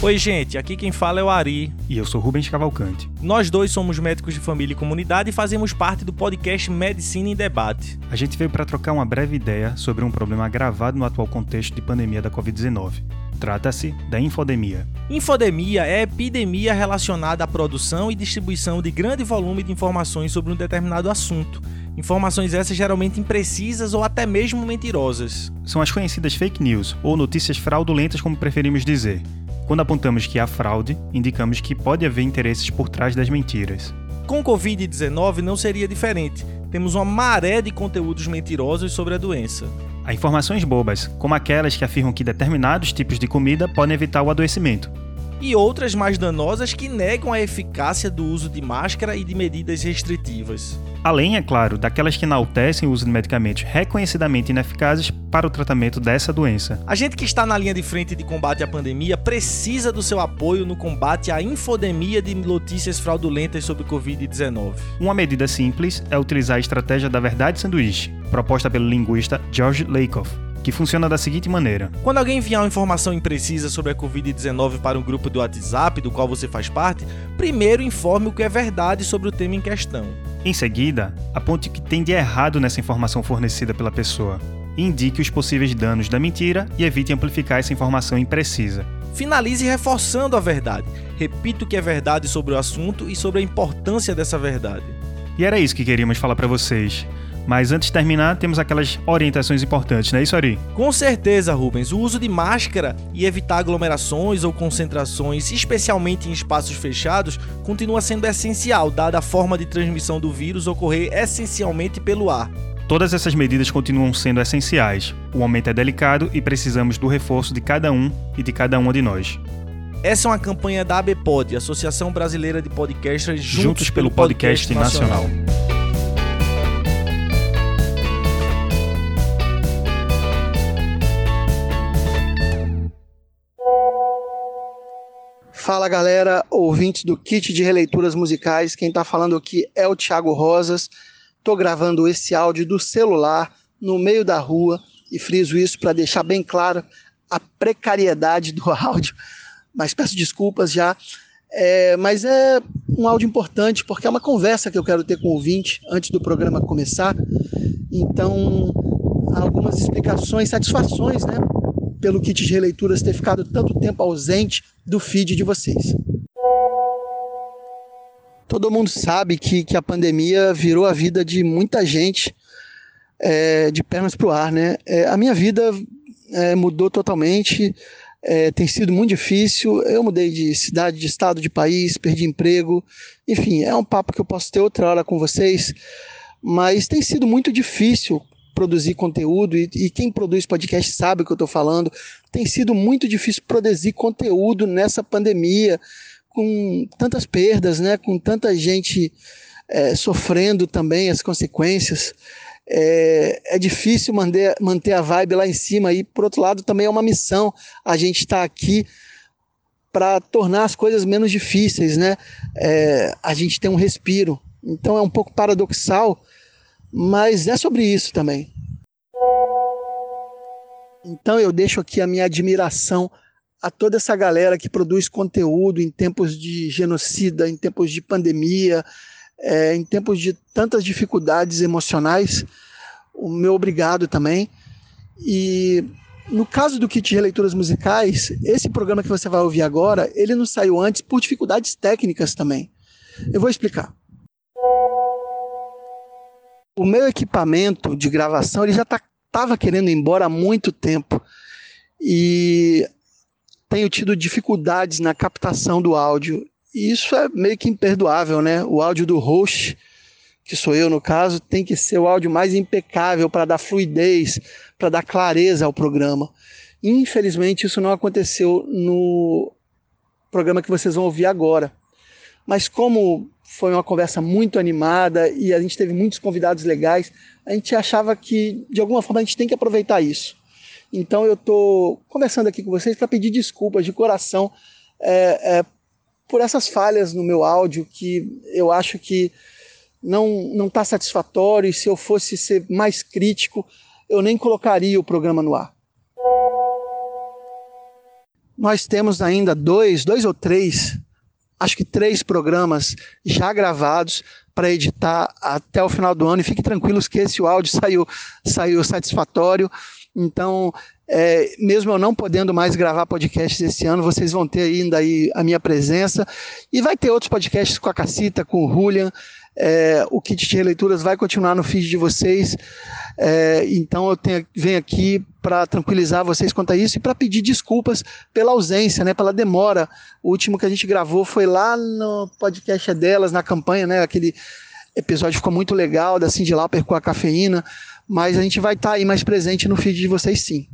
Oi, gente, aqui quem fala é o Ari. E eu sou Rubens Cavalcante. Nós dois somos médicos de família e comunidade e fazemos parte do podcast Medicina em Debate. A gente veio para trocar uma breve ideia sobre um problema agravado no atual contexto de pandemia da Covid-19. Trata-se da infodemia. Infodemia é epidemia relacionada à produção e distribuição de grande volume de informações sobre um determinado assunto. Informações essas geralmente imprecisas ou até mesmo mentirosas. São as conhecidas fake news, ou notícias fraudulentas, como preferimos dizer. Quando apontamos que há fraude, indicamos que pode haver interesses por trás das mentiras. Com Covid-19 não seria diferente. Temos uma maré de conteúdos mentirosos sobre a doença. Há informações bobas, como aquelas que afirmam que determinados tipos de comida podem evitar o adoecimento. E outras mais danosas que negam a eficácia do uso de máscara e de medidas restritivas. Além, é claro, daquelas que enaltecem o uso de medicamentos reconhecidamente ineficazes para o tratamento dessa doença. A gente que está na linha de frente de combate à pandemia precisa do seu apoio no combate à infodemia de notícias fraudulentas sobre Covid-19. Uma medida simples é utilizar a estratégia da verdade sanduíche, proposta pelo linguista George Lakoff, que funciona da seguinte maneira: Quando alguém enviar uma informação imprecisa sobre a Covid-19 para um grupo do WhatsApp do qual você faz parte, primeiro informe o que é verdade sobre o tema em questão. Em seguida, aponte o que tem de errado nessa informação fornecida pela pessoa. Indique os possíveis danos da mentira e evite amplificar essa informação imprecisa. Finalize reforçando a verdade. Repita o que é verdade sobre o assunto e sobre a importância dessa verdade. E era isso que queríamos falar para vocês. Mas antes de terminar, temos aquelas orientações importantes, não é isso, Ari? Com certeza, Rubens. O uso de máscara e evitar aglomerações ou concentrações, especialmente em espaços fechados, continua sendo essencial, dada a forma de transmissão do vírus ocorrer essencialmente pelo ar. Todas essas medidas continuam sendo essenciais. O momento é delicado e precisamos do reforço de cada um e de cada uma de nós. Essa é uma campanha da ABPOD, Associação Brasileira de Podcasters, juntos, juntos pelo Podcast, podcast Nacional. Nacional. Fala galera, ouvintes do kit de releituras musicais. Quem está falando aqui é o Thiago Rosas. Estou gravando esse áudio do celular no meio da rua e friso isso para deixar bem claro a precariedade do áudio. Mas peço desculpas já. É, mas é um áudio importante porque é uma conversa que eu quero ter com o ouvinte antes do programa começar. Então, algumas explicações, satisfações, né? Pelo kit de releituras ter ficado tanto tempo ausente do feed de vocês. Todo mundo sabe que, que a pandemia virou a vida de muita gente é, de pernas para o ar, né? É, a minha vida é, mudou totalmente, é, tem sido muito difícil. Eu mudei de cidade, de estado, de país, perdi emprego. Enfim, é um papo que eu posso ter outra hora com vocês, mas tem sido muito difícil produzir conteúdo, e, e quem produz podcast sabe o que eu estou falando. Tem sido muito difícil produzir conteúdo nessa pandemia, com tantas perdas, né? com tanta gente é, sofrendo também as consequências. É, é, difícil manter, manter a vibe lá em cima, e por outro lado, também é uma missão a gente estar tá aqui para tornar as coisas menos difíceis, né? É, a gente tem um respiro. Então é um pouco paradoxal mas é sobre isso também. Então eu deixo aqui a minha admiração a toda essa galera que produz conteúdo em tempos de genocida, em tempos de pandemia, é, em tempos de tantas dificuldades emocionais. O meu obrigado também. E no caso do kit de leituras musicais, esse programa que você vai ouvir agora, ele não saiu antes por dificuldades técnicas também. Eu vou explicar. O meu equipamento de gravação ele já estava tá, querendo ir embora há muito tempo e tenho tido dificuldades na captação do áudio. E isso é meio que imperdoável, né? O áudio do host, que sou eu no caso, tem que ser o áudio mais impecável para dar fluidez, para dar clareza ao programa. Infelizmente, isso não aconteceu no programa que vocês vão ouvir agora. Mas como foi uma conversa muito animada e a gente teve muitos convidados legais. A gente achava que, de alguma forma, a gente tem que aproveitar isso. Então, eu estou conversando aqui com vocês para pedir desculpas de coração é, é, por essas falhas no meu áudio que eu acho que não está satisfatório. E se eu fosse ser mais crítico, eu nem colocaria o programa no ar. nós temos ainda dois, dois ou três, acho que três programas já gravados para editar até o final do ano. E fiquem tranquilos que esse áudio saiu, saiu satisfatório. Então, é, mesmo eu não podendo mais gravar podcasts esse ano, vocês vão ter ainda aí a minha presença. E vai ter outros podcasts com a Cacita, com o Julian. É, o kit de releituras vai continuar no feed de vocês. É, então eu tenho, venho aqui para tranquilizar vocês quanto a isso e para pedir desculpas pela ausência, né, pela demora. O último que a gente gravou foi lá no podcast delas, na campanha, né, aquele episódio ficou muito legal da Cindy Lauper com a cafeína, mas a gente vai estar tá aí mais presente no feed de vocês sim.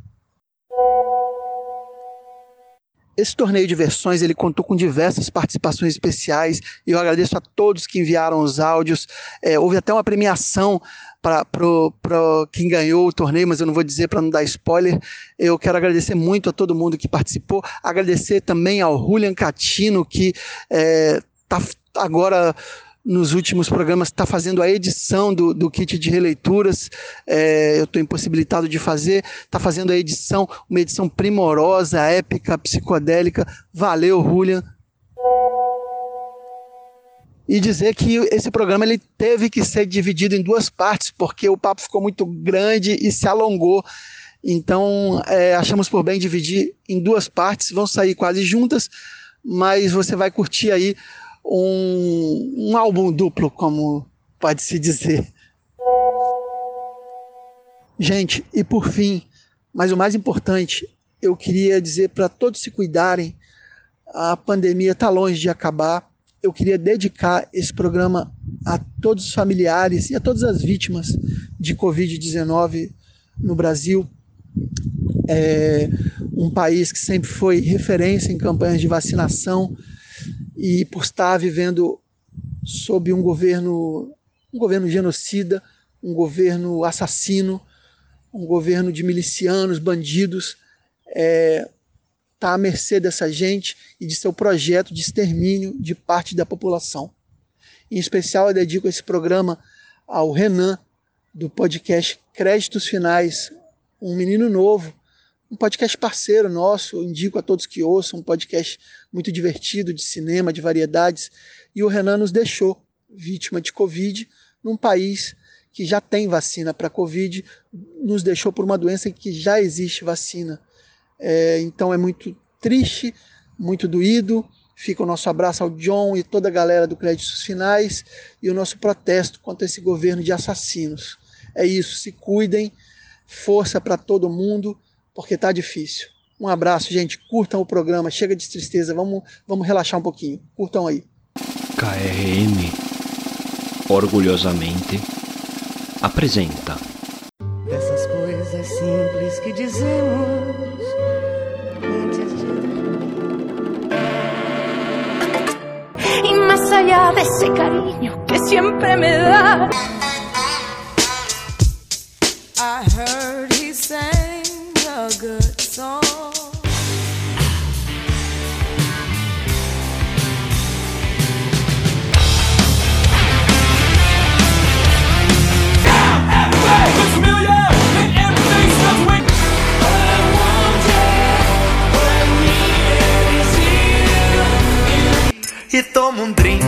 Esse torneio de versões ele contou com diversas participações especiais e eu agradeço a todos que enviaram os áudios. É, houve até uma premiação para quem ganhou o torneio, mas eu não vou dizer para não dar spoiler. Eu quero agradecer muito a todo mundo que participou, agradecer também ao Julian Catino, que está é, tá agora nos últimos programas está fazendo a edição do, do kit de releituras. É, eu estou impossibilitado de fazer. Está fazendo a edição, uma edição primorosa, épica, psicodélica. Valeu, Julian. E dizer que esse programa ele teve que ser dividido em duas partes, porque o papo ficou muito grande e se alongou. Então, é, achamos por bem dividir em duas partes, vão sair quase juntas, mas você vai curtir aí um, um álbum duplo, como pode se dizer. Gente, e por fim, mas o mais importante, eu queria dizer para todos se cuidarem. A pandemia está longe de acabar. Eu queria dedicar esse programa a todos os familiares e a todas as vítimas de Covid-19 no Brasil. É um país que sempre foi referência em campanhas de vacinação e por estar vivendo sob um governo, um governo genocida, um governo assassino, um governo de milicianos, bandidos, é, tá à mercê dessa gente e de seu projeto de extermínio de parte da população. Em especial, eu dedico esse programa ao Renan, do podcast Créditos Finais, um menino novo um podcast parceiro nosso, indico a todos que ouçam, um podcast muito divertido de cinema, de variedades. E o Renan nos deixou vítima de Covid num país que já tem vacina para Covid, nos deixou por uma doença que já existe vacina. É, então é muito triste, muito doído. Fica o nosso abraço ao John e toda a galera do Créditos Finais e o nosso protesto contra esse governo de assassinos. É isso, se cuidem, força para todo mundo porque tá difícil. Um abraço, gente. Curtam o programa. Chega de tristeza. Vamos, vamos relaxar um pouquinho. Curtam aí. KRM orgulhosamente apresenta. Dessas coisas simples que dizemos antes de. Y más allá de ese cariño que siempre me da. I heard E toma um drink,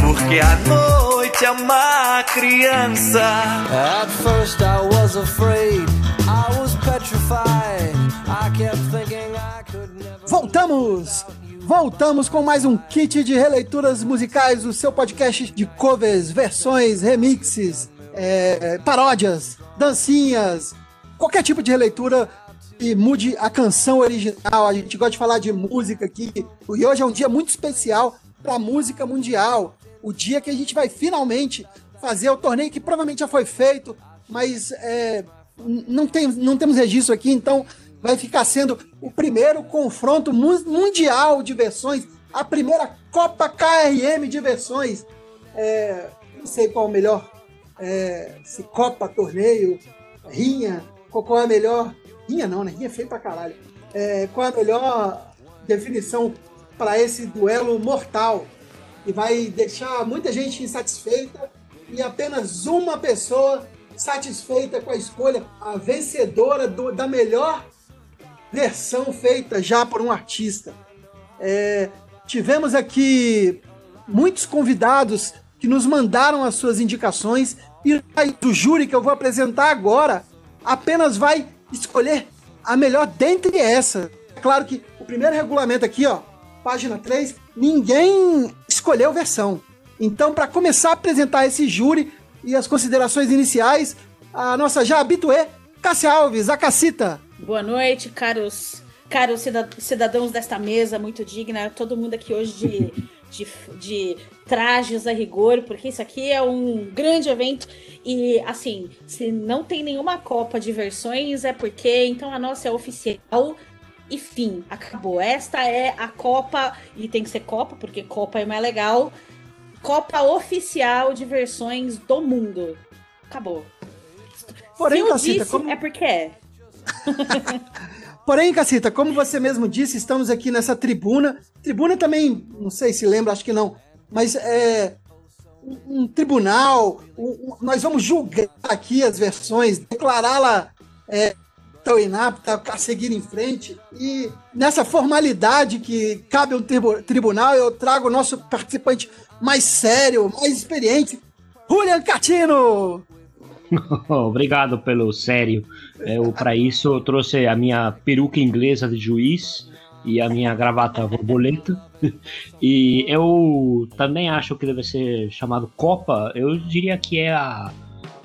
porque a noite é uma criança. At first I was afraid. Voltamos! Voltamos com mais um kit de releituras musicais, o seu podcast de covers, versões, remixes, é, paródias, dancinhas, qualquer tipo de releitura e mude a canção original. A gente gosta de falar de música aqui. E hoje é um dia muito especial para a música mundial. O dia que a gente vai finalmente fazer o torneio que provavelmente já foi feito, mas é, não, tem, não temos registro aqui, então vai ficar sendo o primeiro confronto mundial de versões, a primeira Copa KRM de versões. É, não sei qual é o melhor, é, se Copa, torneio, rinha, qual é a melhor. Rinha não, né? Rinha é feio pra caralho. É, qual é a melhor definição para esse duelo mortal? E vai deixar muita gente insatisfeita e apenas uma pessoa satisfeita com a escolha, a vencedora do, da melhor versão feita já por um artista. É, tivemos aqui muitos convidados que nos mandaram as suas indicações e o júri que eu vou apresentar agora apenas vai escolher a melhor dentre essas. É claro que o primeiro regulamento aqui, ó, página 3, ninguém escolheu versão. Então, para começar a apresentar esse júri e as considerações iniciais, a nossa já habituê, Cássia Alves, a Cacita. Boa noite, caros, caros cidadãos desta mesa muito digna, todo mundo aqui hoje de, de, de trajes a rigor, porque isso aqui é um grande evento e, assim, se não tem nenhuma Copa de versões, é porque então a nossa é oficial e fim, acabou. Esta é a Copa, e tem que ser Copa, porque Copa é mais legal. Copa oficial de versões do mundo. Acabou. Porém, Se eu Cacita, disse, como... é porque é. Porém, Cacita, como você mesmo disse, estamos aqui nessa tribuna. Tribuna também, não sei se lembra, acho que não. Mas é um, um tribunal. Um, um, nós vamos julgar aqui as versões, declará-la é, tão inapta a seguir em frente. E nessa formalidade que cabe tribu tribunal, eu trago o nosso participante mais sério, mais experiente, Julian Catino! Obrigado pelo sério. Eu, para isso, eu trouxe a minha peruca inglesa de juiz e a minha gravata borboleta. E eu também acho que deve ser chamado Copa. Eu diria que é a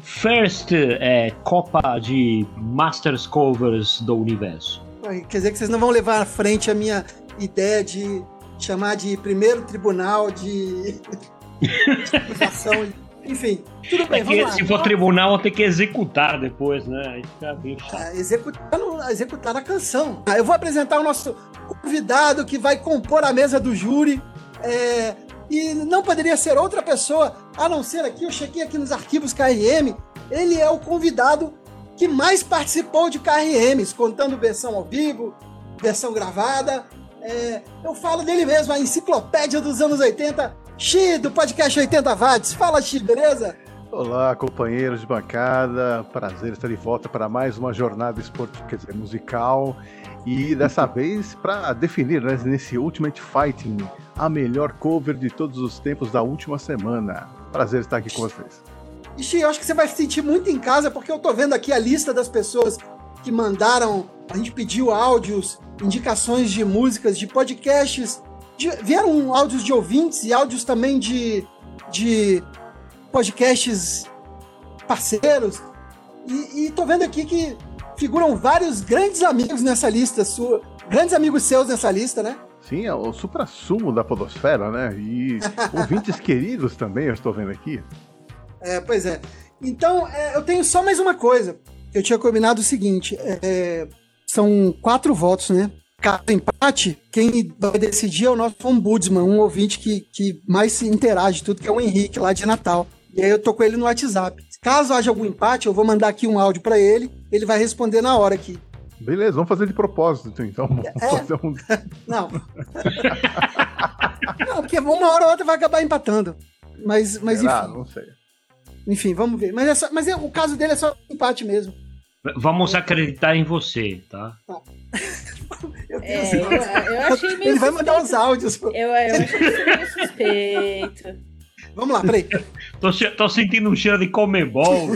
First é, Copa de Masters Covers do universo. Quer dizer que vocês não vão levar à frente a minha ideia de chamar de primeiro tribunal de. Enfim, tudo bem, É que se for tribunal, eu tenho que executar depois, né? Aí fica bem chato. Ah, executar, executar a canção. Ah, eu vou apresentar o nosso convidado que vai compor a mesa do júri. é, e não poderia ser outra pessoa a não ser aqui. Eu chequei aqui nos arquivos KRM. Ele é o convidado que mais participou de KRMs, contando versão ao vivo, versão gravada. É, eu falo dele mesmo, a enciclopédia dos anos 80. Xi, do podcast 80 Watts. Fala, Xi, beleza? Olá, companheiros de bancada. Prazer estar de volta para mais uma jornada esportiva, musical. E dessa vez para definir, né, nesse Ultimate Fighting, a melhor cover de todos os tempos da última semana. Prazer estar aqui com vocês. Ixi, eu acho que você vai se sentir muito em casa, porque eu tô vendo aqui a lista das pessoas que mandaram. A gente pediu áudios, indicações de músicas, de podcasts. de- vieram áudios de ouvintes e áudios também de, de podcasts parceiros. E, e tô vendo aqui que figuram vários grandes amigos nessa lista sua. Grandes amigos seus nessa lista, né? Sim, é o supra-sumo da podosfera, né? E ouvintes queridos também, eu estou vendo aqui. É, pois é. Então, é, eu tenho só mais uma coisa. Eu tinha combinado o seguinte: é, são quatro votos, né? Caso empate, quem vai decidir é o nosso ombudsman, um ouvinte que, que mais se interage tudo, que é o Henrique, lá de Natal. E aí eu tô com ele no WhatsApp. Caso haja algum empate, eu vou mandar aqui um áudio para ele, ele vai responder na hora aqui. Beleza, vamos fazer de propósito, então. Vamos É. fazer um... Não. Não, porque uma hora ou outra vai acabar empatando. Mas, mas Será? enfim, Não sei. enfim, vamos ver. Mas, é só- mas é- o caso dele é só empate mesmo. Vamos acreditar em você, tá? Eu tenho É, eu, eu achei meio Ele vai mandar os suspeito. áudios. Eu, eu achei isso meio suspeito. Vamos lá, peraí. Tô, tô sentindo um cheiro de comebol.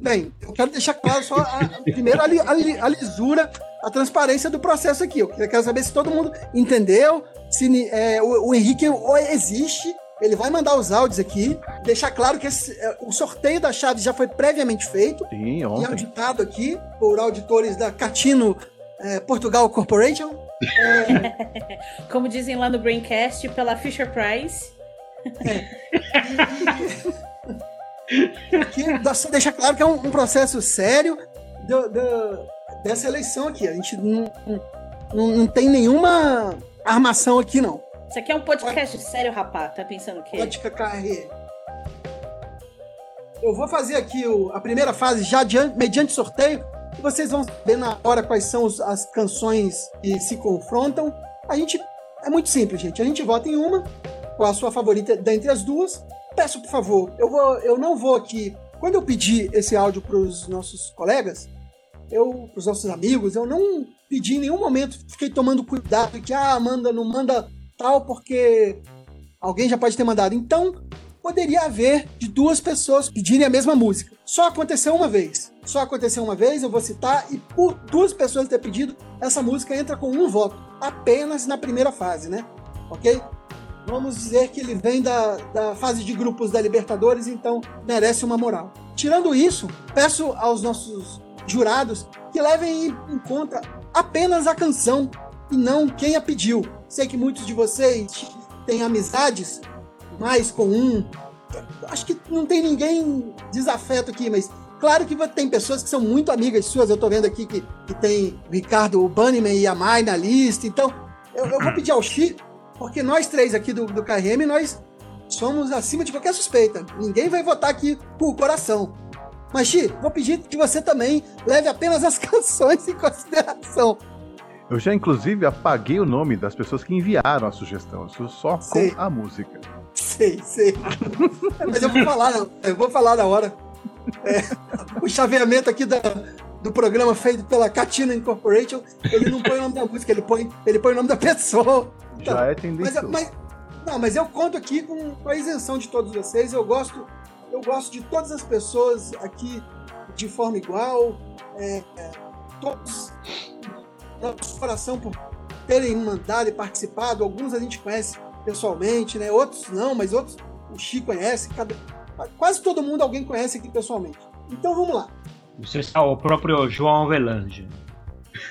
Bem, eu quero deixar claro só a, primeiro a, li- a li- a lisura, a transparência do processo aqui. Eu quero saber se todo mundo entendeu, se é, o, o Henrique existe. Ele vai mandar os áudios aqui, deixar claro que esse- é, o sorteio das chaves já foi previamente feito Sim, e ontem. auditado aqui por auditores da Catino é, Portugal Corporation. Como dizem lá no Braincast, pela Fisher Price. que deixa claro que é um, um processo sério do- do- dessa eleição aqui. A gente não, não, não tem nenhuma armação aqui, não. Isso aqui é um podcast sério, rapá. Tá pensando o quê? Ótica KR. Eu vou fazer aqui o- a primeira fase já diante- mediante sorteio. E vocês vão saber na hora quais são os- as canções que se confrontam. A gente. É muito simples, gente. A gente vota em uma, qual a sua favorita dentre as duas. Peço, por favor, eu, vou, eu não vou aqui. Quando eu pedir esse áudio para os nossos colegas, eu, os nossos amigos, eu não pedi em nenhum momento, fiquei tomando cuidado que, ah, manda, não manda tal, porque alguém já pode ter mandado. Então, poderia haver de duas pessoas pedirem a mesma música. Só aconteceu uma vez. Só aconteceu uma vez, eu vou citar, e por duas pessoas ter pedido, essa música entra com um voto. Apenas na primeira fase, né? Ok? Vamos dizer que ele vem da, da fase de grupos da Libertadores, então merece uma moral. Tirando isso, peço aos nossos jurados que levem em conta apenas a canção e não quem a pediu. Sei que muitos de vocês têm amizades mais com um. Acho que não tem ninguém desafeto aqui, mas claro que tem pessoas que são muito amigas suas. Eu tô vendo aqui que, que tem o Ricardo Bunnyman e a Mai na lista. Então, eu, eu vou pedir ao Chi, porque nós três aqui do, do KRM, nós somos acima de qualquer suspeita. Ninguém vai votar aqui com o coração. Mas, Xi, vou pedir que você também leve apenas as canções em consideração. Eu já, inclusive, apaguei o nome das pessoas que enviaram a sugestão. Eu só sei. com a música. Sei, sei. Mas eu vou falar, eu vou falar na hora. É, o chaveamento aqui da, do programa feito pela Katina Incorporation, ele não põe o nome da música, ele põe, ele põe o nome da pessoa. Então, já é tendencioso. Mas, mas, não, mas eu conto aqui com, com a isenção de todos vocês. Eu gosto, eu gosto de todas as pessoas aqui de forma igual. É, é, todos nosso coração por terem mandado e participado. Alguns a gente conhece pessoalmente, né? Outros não, mas outros o Chico conhece. Cada, quase todo mundo alguém conhece aqui pessoalmente. Então vamos lá. Você está o próprio João Avelange.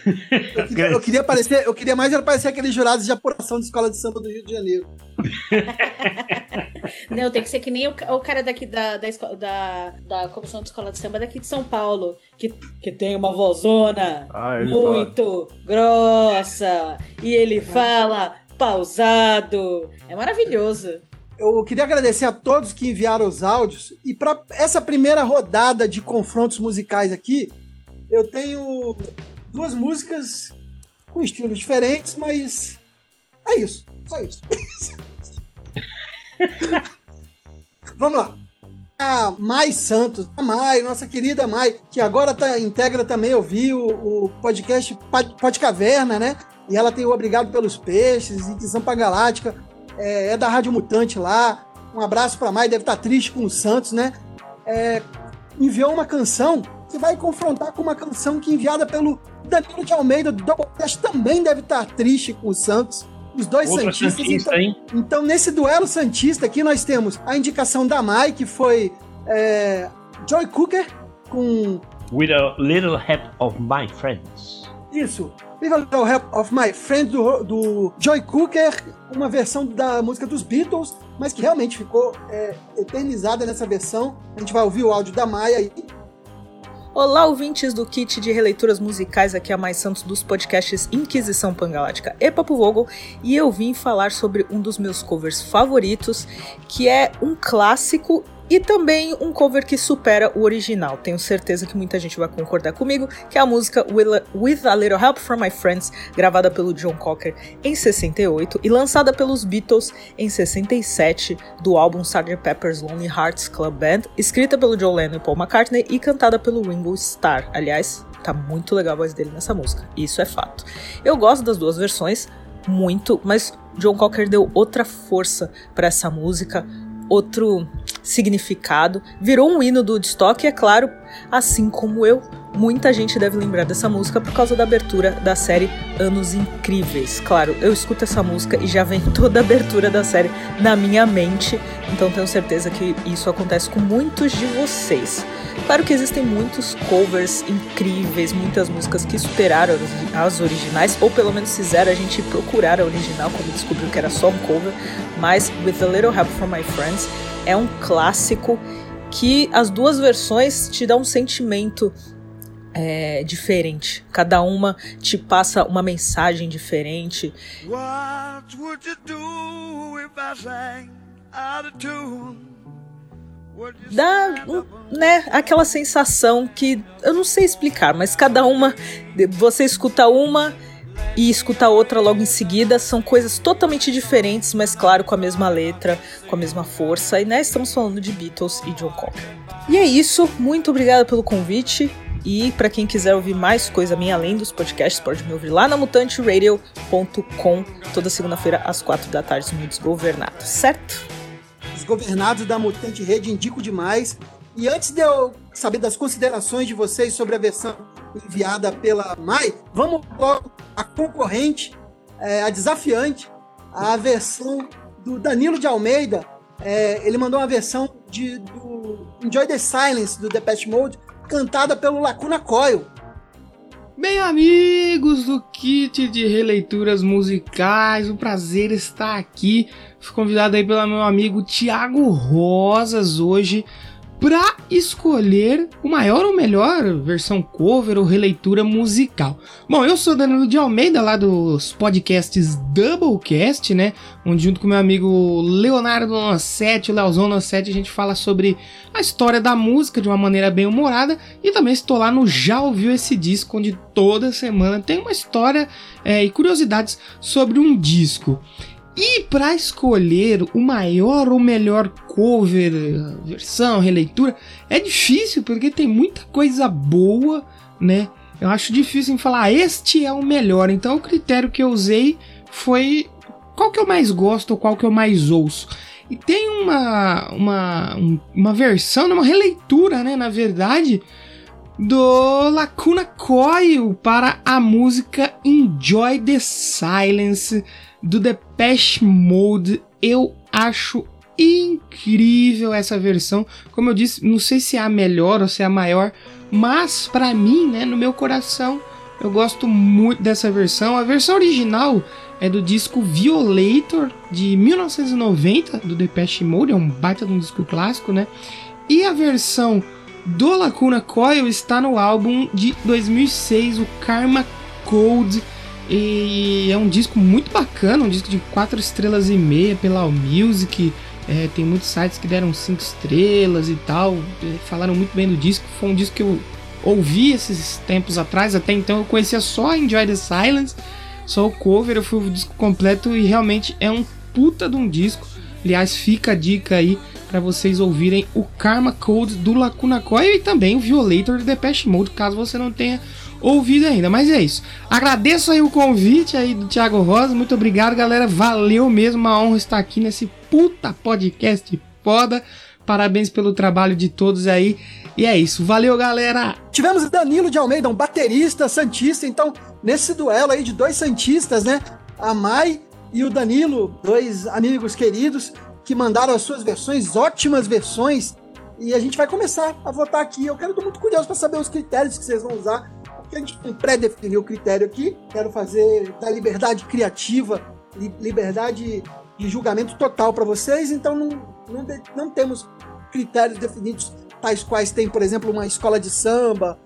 Eu queria, eu queria, parecer, eu queria mais era parecer aqueles jurados de apuração de escola de samba do Rio de Janeiro. Não, tem que ser que nem o, o cara daqui da, da, da, da comissão de escola de samba daqui de São Paulo, que, que tem uma vozona ah, muito fala. grossa e ele fala pausado. É maravilhoso. Eu queria agradecer a todos que enviaram os áudios e para essa primeira rodada de confrontos musicais aqui, eu tenho duas músicas com estilos diferentes, mas é isso. Só isso. Vamos lá. A Mai Santos, a Mai, nossa querida Mai, que agora tá, integra também, eu vi o, o podcast Pod Caverna, né? E ela tem o Obrigado pelos Peixes, e Zampa Galáctica, é, é, da Rádio Mutante lá. Um abraço pra Mai, deve estar tá triste com o Santos, né? É, enviou uma canção que vai confrontar com uma canção que enviada pelo Danilo de Almeida do Doublecast também deve estar triste com o Santos. Os dois Outra Santistas. Santista, então, então, nesse duelo Santista aqui, nós temos a indicação da Mai, que foi é, Joy Cooker com. With a little help of my friends. Isso. With a little help of my friends do, do Joy Cooker, uma versão da música dos Beatles, mas que realmente ficou é, eternizada nessa versão. A gente vai ouvir o áudio da Mai aí. Olá, ouvintes do kit de releituras musicais, aqui é a Mais Santos dos podcasts Inquisição Pangalática e Papo Vogel, e eu vim falar sobre um dos meus covers favoritos, que é um clássico e também um cover que supera o original. Tenho certeza que muita gente vai concordar comigo, que é a música With a Little Help from My Friends, gravada pelo John Cocker em 68 e lançada pelos Beatles em 67 do álbum Sgt. Pepper's Lonely Hearts Club Band, escrita pelo John Lennon e Paul McCartney e cantada pelo Ringo Starr. Aliás, tá muito legal a voz dele nessa música, isso é fato. Eu gosto das duas versões, muito, mas John Cocker deu outra força para essa música, outro significado, virou um hino do Woodstock e, é claro, assim como eu, muita gente deve lembrar dessa música por causa da abertura da série Anos Incríveis. Claro, eu escuto essa música e já vem toda a abertura da série na minha mente, então tenho certeza que isso acontece com muitos de vocês. Claro que existem muitos covers incríveis, muitas músicas que superaram as originais, ou pelo menos fizeram a gente procurar a original quando descobriu que era só um cover, mas With a Little Help from My Friends é um clássico que as duas versões te dão um sentimento é, diferente. Cada uma te passa uma mensagem diferente. What would you do if I sang out of tune? dá né, aquela sensação que eu não sei explicar, mas cada uma você escuta uma e escuta outra logo em seguida são coisas totalmente diferentes, mas claro com a mesma letra, com a mesma força e né, estamos falando de Beatles e John Cocker. E é isso, muito obrigada pelo convite. E para quem quiser ouvir mais coisa minha além dos podcasts, pode me ouvir lá na mutanteradio.com toda segunda-feira às quatro da tarde no Desgovernado, certo? Desgovernados da Mutante Rede indico demais. E antes de eu saber das considerações de vocês sobre a versão enviada pela Mai, vamos logo a concorrente, é, a desafiante, a versão do Danilo de Almeida. É, ele mandou uma versão de, do Enjoy the Silence do Depeche Mode, cantada pelo Lacuna Coil. Bem, amigos do kit de releituras musicais, o prazer estar aqui. Fui convidado aí pelo meu amigo Tiago Rosas hoje para escolher o maior ou melhor versão cover ou releitura musical. Bom, eu sou Danilo de Almeida, lá dos podcasts Doublecast, né? Onde junto com meu amigo Leonardo Nossetti, o Leozão Nossetti, a gente fala sobre a história da música de uma maneira bem humorada. E também estou lá no Já Ouviu Esse Disco, onde toda semana tem uma história é, e curiosidades sobre um disco. E para escolher o maior ou melhor cover, versão, releitura, é difícil porque tem muita coisa boa, né? Eu acho difícil em falar, ah, este é o melhor. Então o critério que eu usei foi qual que eu mais gosto ou qual que eu mais ouço. E tem uma, uma, uma versão, uma releitura, né? Na verdade, do Lacuna Coil para a música Enjoy the Silence do Depeche Mode. Eu acho incrível essa versão. Como eu disse, não sei se é a melhor ou se é a maior, mas para mim, né, no meu coração, eu gosto muito dessa versão. A versão original é do disco Violator de 1990 do Depeche Mode, é um baita de um disco clássico, né? E a versão do Lacuna Coil está no álbum de 2006, o Karma Code e é um disco muito bacana, um disco de 4 estrelas e meia pela All Music. É, tem muitos sites que deram 5 estrelas e tal. É, falaram muito bem do disco. Foi um disco que eu ouvi esses tempos atrás. Até então eu conhecia só Enjoy the Silence, só o cover. Eu fui o disco completo e realmente é um puta de um disco. Aliás, fica a dica aí para vocês ouvirem o Karma Code do Lacuna Coil e também o Violator do Depeche Mode, caso você não tenha ouvido ainda. Mas é isso. Agradeço aí o convite aí do Thiago Rosa. Muito obrigado, galera. Valeu mesmo. Uma honra estar aqui nesse puta podcast foda. Parabéns pelo trabalho de todos aí. E é isso. Valeu, galera. Tivemos Danilo de Almeida, um baterista santista. Então, nesse duelo aí de dois santistas, né? A Mai e o Danilo, dois amigos queridos que mandaram as suas versões, ótimas versões. E a gente vai começar a votar aqui. Eu quero, tô muito curioso para saber os critérios que vocês vão usar a gente pré-definiu o critério aqui. Quero fazer da liberdade criativa, liberdade de julgamento total para vocês. Então não, não, não temos critérios definidos, tais quais tem, por exemplo, uma escola de samba,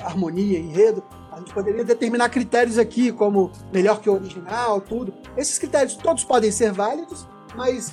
harmonia, enredo. A gente poderia determinar critérios aqui, como melhor que o original, tudo. Esses critérios todos podem ser válidos, mas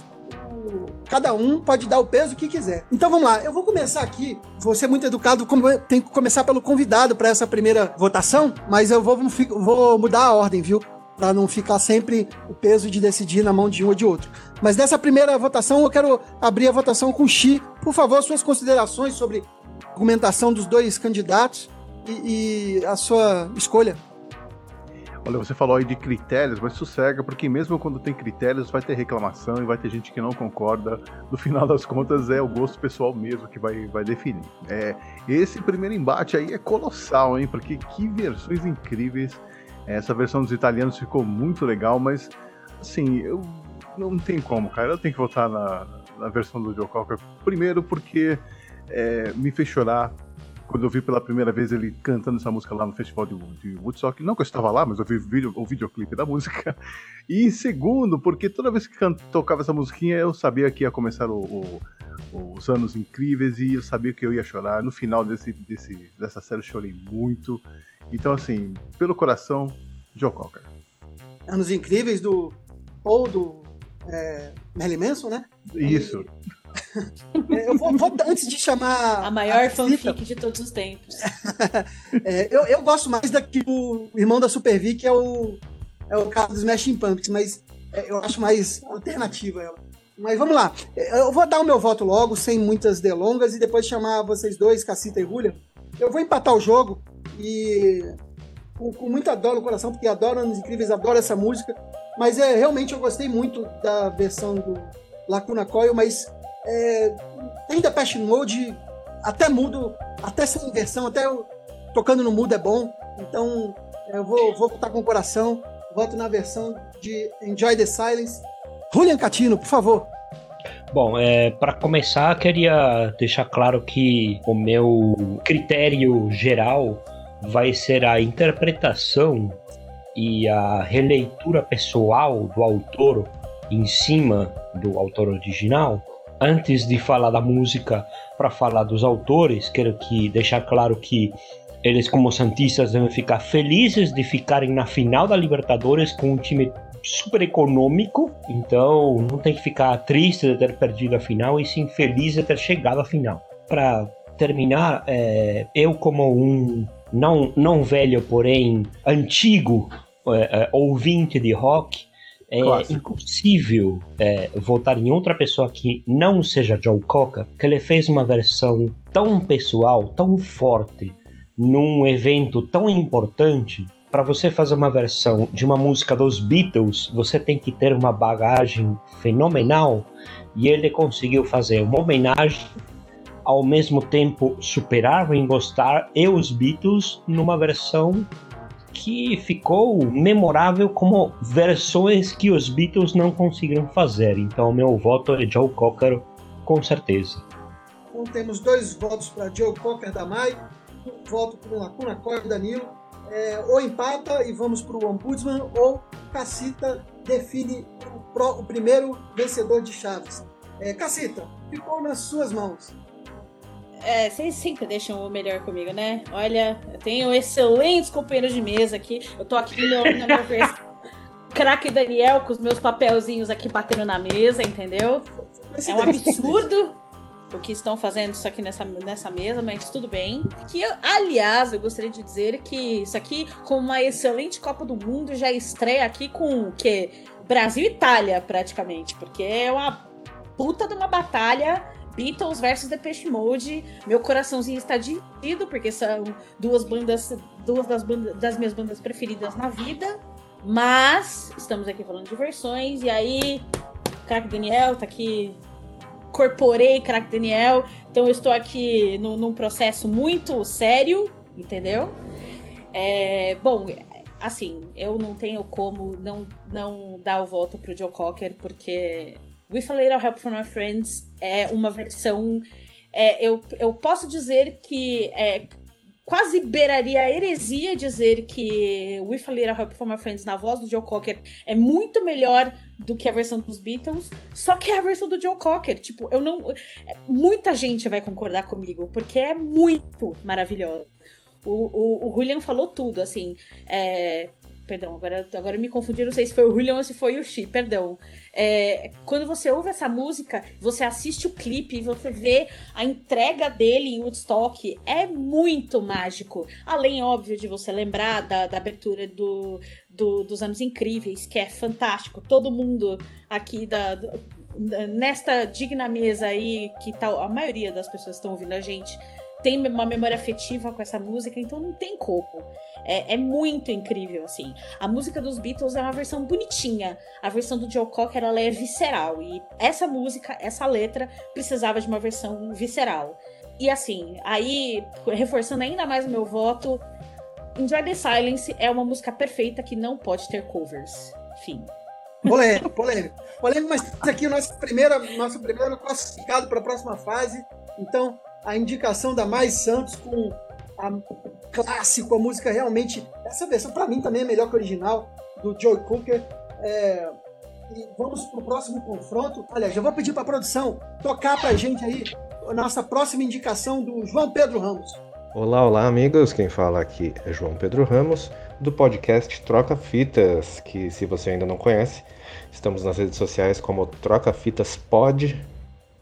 cada um pode dar o peso que quiser. Então vamos lá, eu vou começar aqui. Vou ser muito educado, tem que começar pelo convidado para essa primeira votação, mas eu vou, vou mudar a ordem, viu? Para não ficar sempre o peso de decidir na mão de um ou de outro. Mas nessa primeira votação, eu quero abrir a votação com o Xi. Por favor, suas considerações sobre a argumentação dos dois candidatos e, e a sua escolha. Olha, você falou aí de critérios, mas sossega, porque mesmo quando tem critérios, vai ter reclamação e vai ter gente que não concorda. No final das contas, é o gosto pessoal mesmo que vai, vai definir. É, esse primeiro embate aí é colossal, hein? Porque que versões incríveis. Essa versão dos italianos ficou muito legal, mas assim, eu não tem como, cara. Eu tenho que votar na, na versão do Joe Cocker. Primeiro porque é, me fez chorar quando eu vi pela primeira vez ele cantando essa música lá no festival de, de Woodstock, não que eu estava lá, mas eu vi o, o videoclipe da música. E segundo, porque toda vez que tocava essa musiquinha, eu sabia que ia começar o, o, os anos incríveis e eu sabia que eu ia chorar. No final desse, desse, dessa série eu chorei muito. Então, assim, pelo coração, Joe Cocker. Anos incríveis do. ou do. É, Manson, né? Isso. É, eu vou, vou, antes de chamar. A maior a fanfic de todos os tempos. é, eu, eu gosto mais daqui do irmão da Super V, que é o, é o cara dos Smashing Pumpkins, mas é, eu acho mais alternativa ela. Mas vamos lá. É, eu vou dar o meu voto logo, sem muitas delongas, e depois chamar vocês dois, Cacita e Rúlia, eu vou empatar o jogo e com, com muita dor no coração, porque adoro Anos Incríveis, adoro essa música. Mas é realmente eu gostei muito da versão do Lacuna Coil, mas é, tem Depeche Mode até mudo, até sem inversão, até eu, tocando no mudo é bom. Então eu vou, vou votar com o coração, voto na versão de Enjoy the Silence. Julian Catino, por favor. Bom, é, para começar, queria deixar claro que o meu critério geral vai ser a interpretação e a releitura pessoal do autor em cima do autor original. Antes de falar da música, para falar dos autores, quero que deixar claro que eles, como santistas, devem ficar felizes de ficarem na final da Libertadores com um time super econômico, então não tem que ficar triste de ter perdido a final e sim feliz de ter chegado à final. Para terminar, é, eu como um não, não velho, porém antigo é, é, ouvinte de rock, é Clássico. impossível é, votar em outra pessoa que não seja Joe Cocker, que ele fez uma versão tão pessoal, tão forte, num evento tão importante. Para você fazer uma versão de uma música dos Beatles, você tem que ter uma bagagem fenomenal e ele conseguiu fazer uma homenagem ao mesmo tempo superar Ringo Starr e os Beatles numa versão que ficou memorável como versões que os Beatles não conseguiram fazer. Então, meu voto é Joe Cocker, com certeza. Então, temos dois votos para Joe Cocker da Mai, um voto para Lacuna Coil Danilo. É, ou empata e vamos para o Ombudsman, ou Cacita define o, pro, o primeiro vencedor de Chaves. É, Cacita, ficou nas suas mãos. É, vocês sempre deixam o melhor comigo, né? Olha, eu tenho excelentes companheiros de mesa aqui. Eu tô aqui no, vez. Craque Daniel com os meus papelzinhos aqui batendo na mesa, entendeu? É um absurdo o que estão fazendo isso aqui nessa, nessa mesa, mas tudo bem. Que eu, aliás, eu gostaria de dizer que isso aqui, com uma excelente Copa do Mundo, já estreia aqui com o quê? Brasil e Itália, praticamente, porque é uma puta de uma batalha Beatles versus Depeche Mode. Meu coraçãozinho está dividido, porque são duas bandas, duas das, bandas, das minhas bandas preferidas na vida. Mas estamos aqui falando de versões, e aí, Crack Daniel tá aqui. Corporei Crack Daniel, então eu estou aqui no, num processo muito sério, entendeu? É, bom, assim, eu não tenho como não, não dar o voto pro Joe Cocker, porque With a Little Help from My Friends é uma versão. É, eu, eu posso dizer que é, quase beiraria a heresia dizer que With a Little Help from My Friends na voz do Joe Cocker é muito melhor do que a versão dos Beatles, só que é a versão do Joe Cocker. Tipo, eu não. Muita gente vai concordar comigo, porque é muito maravilhosa. O, o, o Julian falou tudo, assim. É, Perdão, agora, agora me confundi, não sei se foi o William ou se foi o Xi, perdão. É, quando você ouve essa música, você assiste o clipe e você vê a entrega dele em Woodstock, é muito mágico. Além, óbvio, de você lembrar da, da abertura do, do, dos Anos Incríveis, que é fantástico. Todo mundo aqui da, nesta digna mesa aí, que tal, a maioria das pessoas estão ouvindo a gente tem uma memória afetiva com essa música, então não tem como. É, é, muito incrível, assim. A música dos Beatles é uma versão bonitinha. A versão do Joe Cocker, ela é visceral. E essa música, essa letra, precisava de uma versão visceral. E assim, aí, reforçando ainda mais o meu voto, Enjoy the Silence é uma música perfeita que não pode ter covers. Fim. Polêmico, polêmico. Polêmico, mas aqui o nosso primeiro, nosso primeiro classificado para a próxima fase. Então, a indicação da Mais Santos com a clássico, a música realmente. Essa versão, para mim, também é melhor que a original, do Joe Cooker. É, e vamos pro próximo confronto. Olha, já vou pedir para a produção tocar para a gente aí a nossa próxima indicação do João Pedro Ramos. Olá, olá, amigos. Quem fala aqui é João Pedro Ramos, do podcast Troca Fitas, que se você ainda não conhece, estamos nas redes sociais como Troca Fitas Pod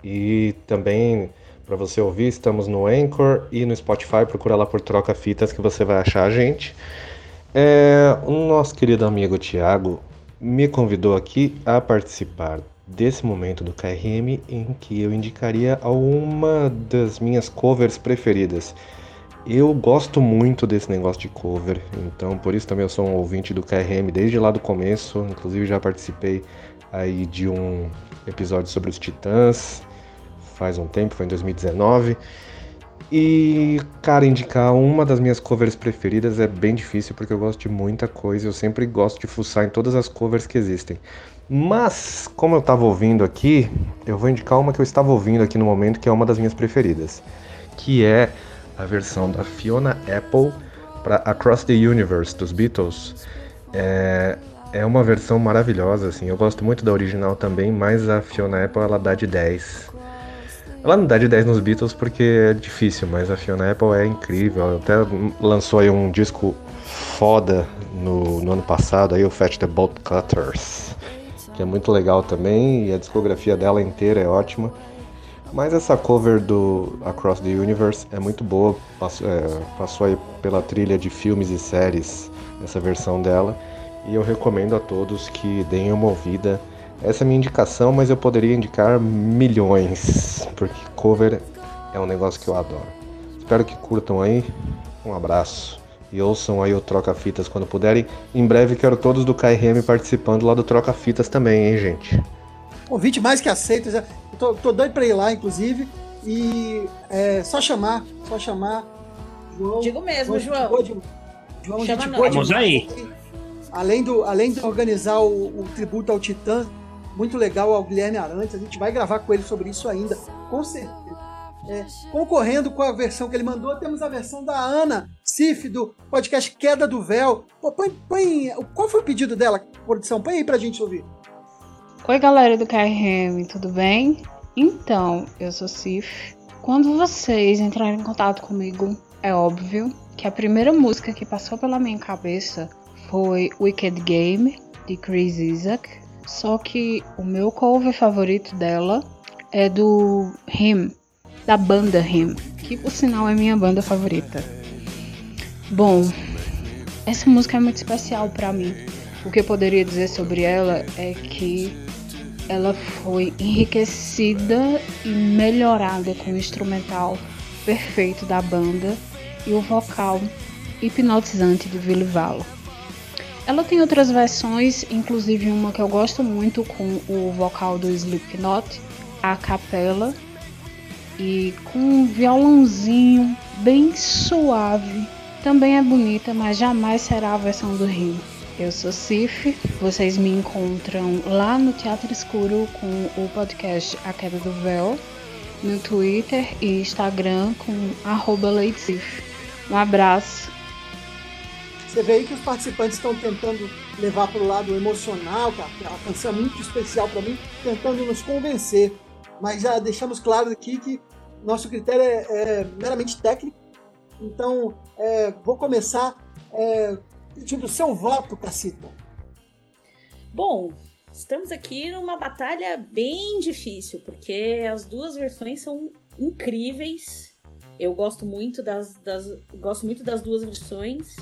e também para você ouvir. Estamos no Anchor e no Spotify. Procura lá por Troca Fitas que você vai achar a gente. É, o nosso querido amigo Tiago me convidou aqui a participar desse momento do KRM em que eu indicaria uma das minhas covers preferidas. Eu gosto muito desse negócio de cover, então por isso também eu sou um ouvinte do KRM desde lá do começo, inclusive já participei aí de um episódio sobre os Titãs, faz um tempo, foi em 2019. E, cara, indicar uma das minhas covers preferidas é bem difícil porque eu gosto de muita coisa, eu sempre gosto de fuçar em todas as covers que existem. Mas, como eu estava ouvindo aqui, eu vou indicar uma que eu estava ouvindo aqui no momento, que é uma das minhas preferidas, que é a versão da Fiona Apple para Across the Universe dos Beatles. É, é uma versão maravilhosa, assim. Eu gosto muito da original também, mas a Fiona Apple ela dá de 10. Ela não dá de 10 nos Beatles porque é difícil, mas a Fiona Apple é incrível. Ela até lançou aí um disco foda no, no ano passado, aí o Fetch the Bolt Cutters que é muito legal também, e a discografia dela inteira é ótima. Mas essa cover do Across the Universe é muito boa, passou, é, passou aí pela trilha de filmes e séries, essa versão dela, e eu recomendo a todos que deem uma ouvida. Essa é a minha indicação, mas eu poderia indicar milhões, porque cover é um negócio que eu adoro. Espero que curtam aí. Um abraço e ouçam aí o Troca Fitas quando puderem. Em breve quero todos do KRM participando lá do Troca Fitas também, hein, gente? Convite mais que aceito. Já, tô, tô doido pra ir lá, inclusive. E é só chamar, só chamar. João, Digo mesmo, João. João, João Chama Vamos aí. Além, do, além de organizar o, o tributo ao Titã, muito legal ao Guilherme Arantes. A gente vai gravar com ele sobre isso ainda, com certeza. É, concorrendo com a versão que ele mandou, temos a versão da Ana Cif, do podcast Queda do Véu. Pô, põe, põe, qual foi o pedido dela, produção? Põe aí pra gente ouvir. Oi, galera do KRM, tudo bem? Então, eu sou Cif. Quando vocês entrarem em contato comigo, é óbvio que a primeira música que passou pela minha cabeça foi Wicked Game, de Chris Isaac. Só que o meu cover favorito dela é do Him, da banda Him, que por sinal é minha banda favorita. Bom, essa música é muito especial para mim. O que eu poderia dizer sobre ela é que ela foi enriquecida e melhorada com o instrumental perfeito da banda e o vocal hipnotizante de Billy Valo. Ela tem outras versões, inclusive uma que eu gosto muito com o vocal do Slipknot, a capela, e com um violãozinho bem suave. Também é bonita, mas jamais será a versão do Rio. Eu sou Cif, vocês me encontram lá no Teatro Escuro com o podcast A Queda do Véu, no Twitter e Instagram com arroba. Um abraço. Você vê aí que os participantes estão tentando levar para o lado emocional, que é uma canção muito especial para mim, tentando nos convencer mas já deixamos claro aqui que nosso critério é, é meramente técnico. Então, é, vou começar é, pedindo seu voto, Cacita. Bom, estamos aqui numa batalha bem difícil, porque as duas versões são incríveis. Eu gosto muito das, das gosto muito das duas versões.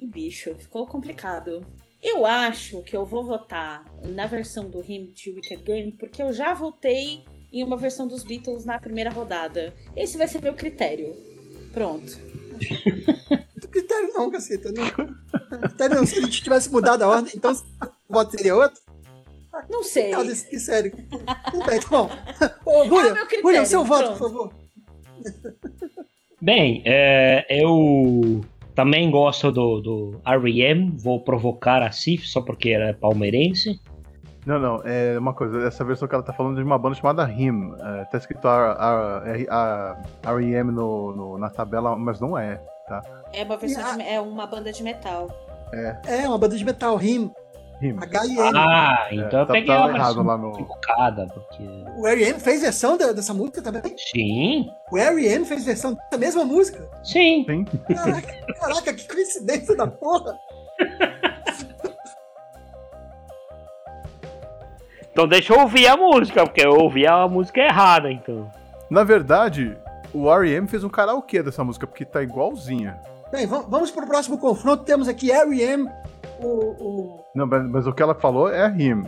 E bicho, ficou complicado. Eu acho que eu vou votar na versão do Him de Wicked Game, porque eu já votei em uma versão dos Beatles na primeira rodada. Esse vai ser meu critério. Pronto. critério não, caceta. Não. Critério não. Se a gente tivesse mudado a ordem, então o voto seria outro? Não sei. Não, desse, sério. Tá bom. Ô, é Rúlia, seu voto, por favor. Bem, é, eu também gosto do, do R.E.M., vou provocar a Cif só porque era palmeirense. Não, não, é uma coisa, essa versão que ela tá falando de uma banda chamada Him. É, tá escrito R.E.M. No, no, na tabela, mas não é, tá? É uma, versão de, é uma banda de metal. É. É, uma banda de metal, Him. H-I-M. Ah, então é, eu tá, peguei tá errado lá no... equivocada, porque... O R.E.M. fez versão da, dessa música também? Sim. O R.E.M. fez versão dessa mesma música? Sim. Sim. Caraca, caraca, que coincidência da porra. Então deixa eu ouvir a música, porque eu ouvi a música errada, então. Na verdade, o R.E.M. fez um karaokê dessa música, porque tá igualzinha. Bem, vamos pro próximo confronto. Temos aqui R.E.M., o, o... Não, mas, mas, o que ela falou é Him.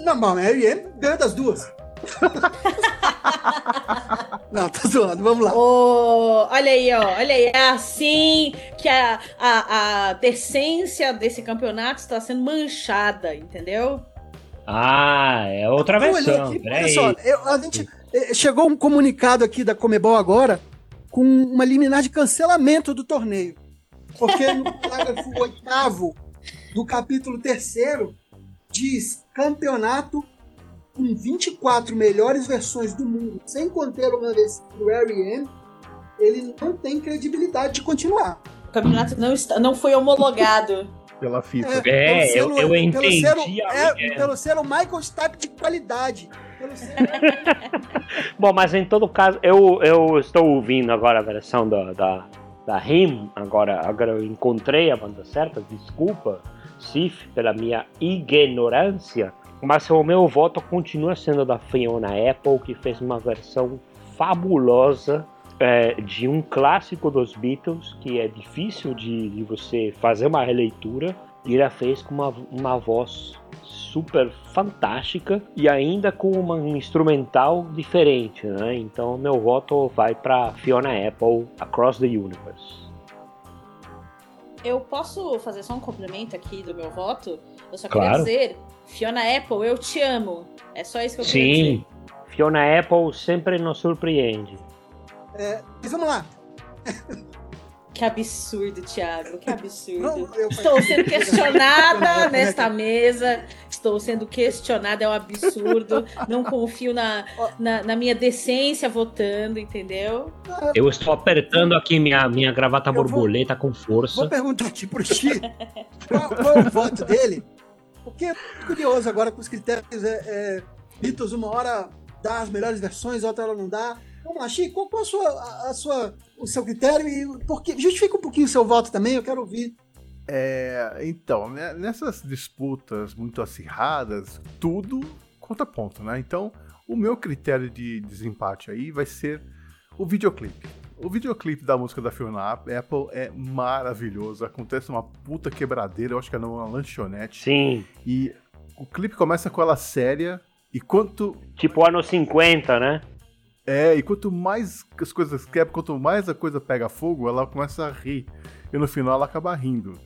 Não, mas R.E.M. ganha das duas. Não, tô zoando, vamos lá. Oh, olha aí, ó, olha aí, é assim que a, a, a decência desse campeonato está sendo manchada, entendeu? Ah, é outra Eu versão. aqui, Peraí. olha só, eu- a gente, eh, chegou um comunicado aqui da Comebol agora com uma liminar de cancelamento do torneio. Porque no parágrafo oitavo do capítulo terceiro diz campeonato com 24 melhores versões do mundo, sem conter uma vez do R.E.M., ele não tem credibilidade de continuar. O campeonato não, está, não foi homologado. Pela FIFA. É, pelo eu- selo- eu pelo entendi selo- a é, pelo selo Michael Stipe de qualidade. Pelo selo Bom, mas em todo caso, eu, eu estou ouvindo agora a versão da, da, da RIM, agora, agora eu encontrei a banda certa, desculpa, Sif, pela minha ignorância, mas o meu voto continua sendo da Fiona Apple, que fez uma versão fabulosa é, de um clássico dos Beatles, que é difícil de, de você fazer uma releitura, e ela fez com uma, uma voz super fantástica e ainda com uma- um instrumental diferente, né? Então meu voto vai para Fiona Apple Across the Universe. Eu posso fazer só um complemento aqui do meu voto? Eu só Claro. queria dizer, Fiona Apple, eu te amo. É só isso que eu queria dizer. Sim, Fiona Apple sempre nos surpreende. É, mas vamos lá. Que absurdo, Thiago, que absurdo. Não, eu- Estou sendo questionada nesta mesa. Estou sendo questionada, é um absurdo. Não confio na, na, na minha decência votando, entendeu? Eu estou apertando aqui minha, minha gravata borboleta com força. Vou perguntar aqui pro Chi qual, qual é o voto dele, porque eu tô curioso agora com os critérios. É, é, Beatles, uma hora dá as melhores versões, outra hora não dá. Vamos lá, Chi, qual, qual a sua, a, a sua, o seu critério e por que, justifica um pouquinho o seu voto também, eu quero ouvir. É, então, né, nessas disputas muito acirradas, tudo conta ponto, né? Então, o meu critério de desempate aí vai ser o videoclipe. O videoclipe da música da Fiona Apple é maravilhoso, acontece uma puta quebradeira, eu acho que é numa lanchonete. Sim. E o clipe começa com ela séria, e quanto Tipo anos 50, né? É, e quanto mais as coisas quebram, quanto mais a coisa pega fogo, ela começa a rir. E no final ela acaba rindo.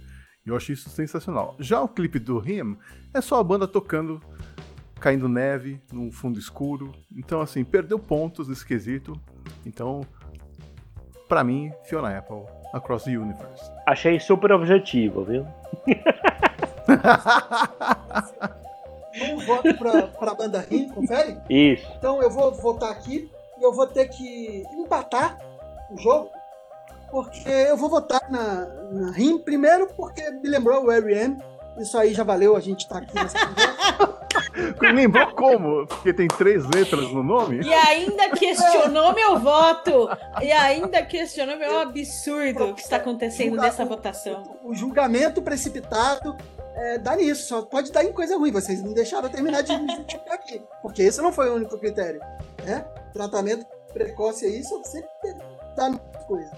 E eu acho isso sensacional. Já o clipe do Him é só a banda tocando, caindo neve, num fundo escuro. Então, assim, perdeu pontos nesse quesito. Então, pra mim, Fiona Apple, Across the Universe. Achei super objetivo, viu? Um voto pra, pra banda Rim, confere? Isso. Então eu vou votar aqui eu vou ter que empatar o jogo, porque eu vou votar na, na RIM primeiro porque me lembrou o R.E.M. Isso aí já valeu, a gente tá aqui nessa. Lembrou como? Porque tem três letras no nome? E ainda questionou meu voto. E ainda questionou meu absurdo que está acontecendo nessa votação. O julgamento precipitado é, dá nisso, só pode dar em coisa ruim. Vocês não deixaram eu terminar de me justificar aqui. Porque esse não foi o único critério. Né? Tratamento precoce aí só sempre dá coisa.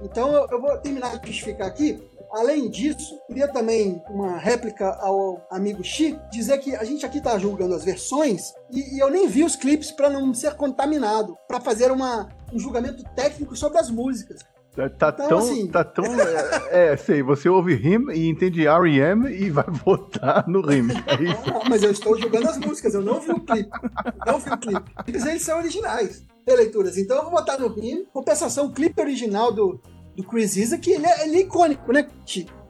Então eu, eu vou terminar de justificar aqui. Além disso, queria também uma réplica ao amigo Xi, dizer que a gente aqui tá julgando as versões e, e eu nem vi os clipes para não ser contaminado, para fazer uma, um julgamento técnico sobre as músicas. Tá, tá Então, tão. assim- Tá tão é, é, sei, você ouve Him e entende R.E.M. e vai votar no Him. É isso. Não, mas eu estou julgando as músicas, eu não vi o clipe. Não vi o clipe. Eles, eles são originais, releituras. Então eu vou botar no Rim. Compensação, o clipe original do, do Chris Isaac, ele é, ele é icônico, né?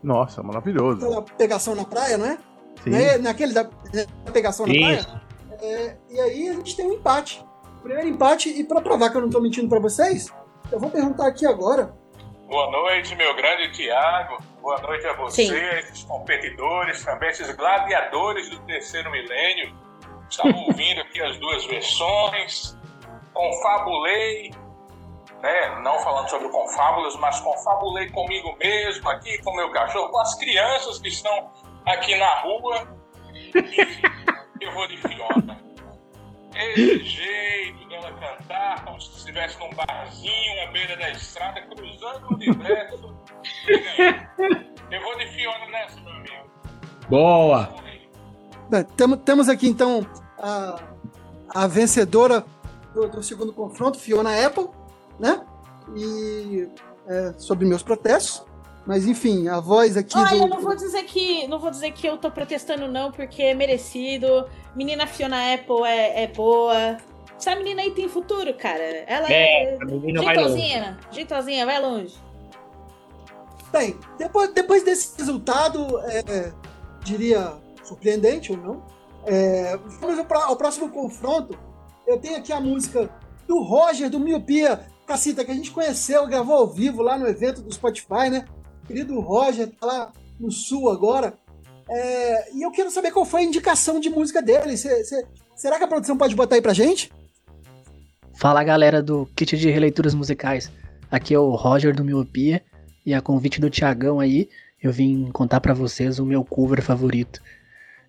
Nossa, maravilhoso. Aquela pegação na praia, não é? Sim. Não é naquele da, da pegação na praia? É, e aí a gente tem um empate. Primeiro empate, e para provar que eu não estou mentindo para vocês, eu vou perguntar aqui agora. Boa noite, meu grande Tiago. Boa noite a você, Sim. esses competidores, também esses gladiadores do terceiro milênio. Estava ouvindo aqui as duas versões. Confabulei, né? não falando sobre confábulas, mas confabulei comigo mesmo aqui, com meu cachorro, com as crianças que estão aqui na rua. E eu vou de Fiona. Esse jeito dela cantar, como se estivesse num barzinho à beira da estrada, cruzando o universo. Eu vou de Fiona nessa, meu amigo. Boa! Tamo- temos aqui então a, a vencedora do, do segundo confronto, Fiona Apple, né? E é, sobre meus protestos. Mas enfim, a voz aqui. Olha, do... não vou dizer que não vou dizer que eu tô protestando não, porque é merecido. Menina Fiona Apple é, é boa. Essa menina aí tem futuro, cara. Ela É, é, a menina vai jeitosinha, jeitosinha, vai longe. Bem, depois, depois desse resultado, é, diria surpreendente ou não, é, vamos ao próximo confronto. Eu tenho aqui a música do Roger, do Miopia Cacita, que a gente conheceu, gravou ao vivo lá no evento do Spotify, né? Querido Roger, tá lá no Sul agora. É, e eu quero saber qual foi a indicação de música dele. Cê- cê- será que a produção pode botar aí pra gente? Fala galera do kit de releituras musicais. Aqui é o Roger do Miopia e a convite do Tiagão aí, eu vim contar pra vocês o meu cover favorito.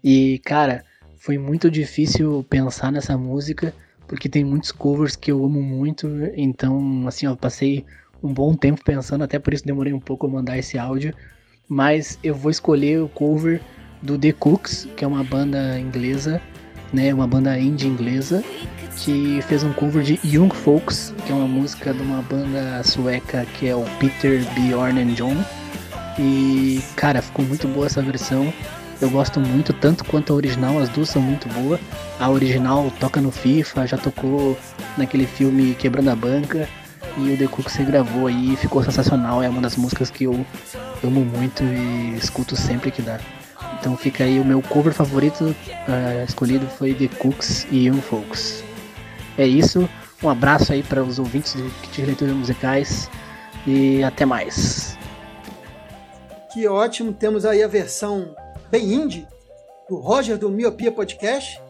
E cara, foi muito difícil pensar nessa música porque tem muitos covers que eu amo muito, então assim, eu passei um bom tempo pensando, até por isso demorei um pouco a mandar esse áudio, mas eu vou escolher o cover do The Cooks, que é uma banda inglesa, né, uma banda indie inglesa, que fez um cover de Young Folks, que é uma música de uma banda sueca que é o Peter Bjorn and John. E cara, ficou muito boa essa versão. Eu gosto muito, tanto quanto a original, as duas são muito boas. A original toca no FIFA, já tocou naquele filme Quebrando a Banca. E o The Cook se gravou aí, ficou sensacional. É uma das músicas que eu amo muito e escuto sempre que dá. Então fica aí o meu cover favorito ah, escolhido foi The Cooks e Young Folks. É isso, um abraço aí para os ouvintes do de Leituras Musicais e até mais. Que ótimo, temos aí a versão bem indie do Roger do Miopia Podcast,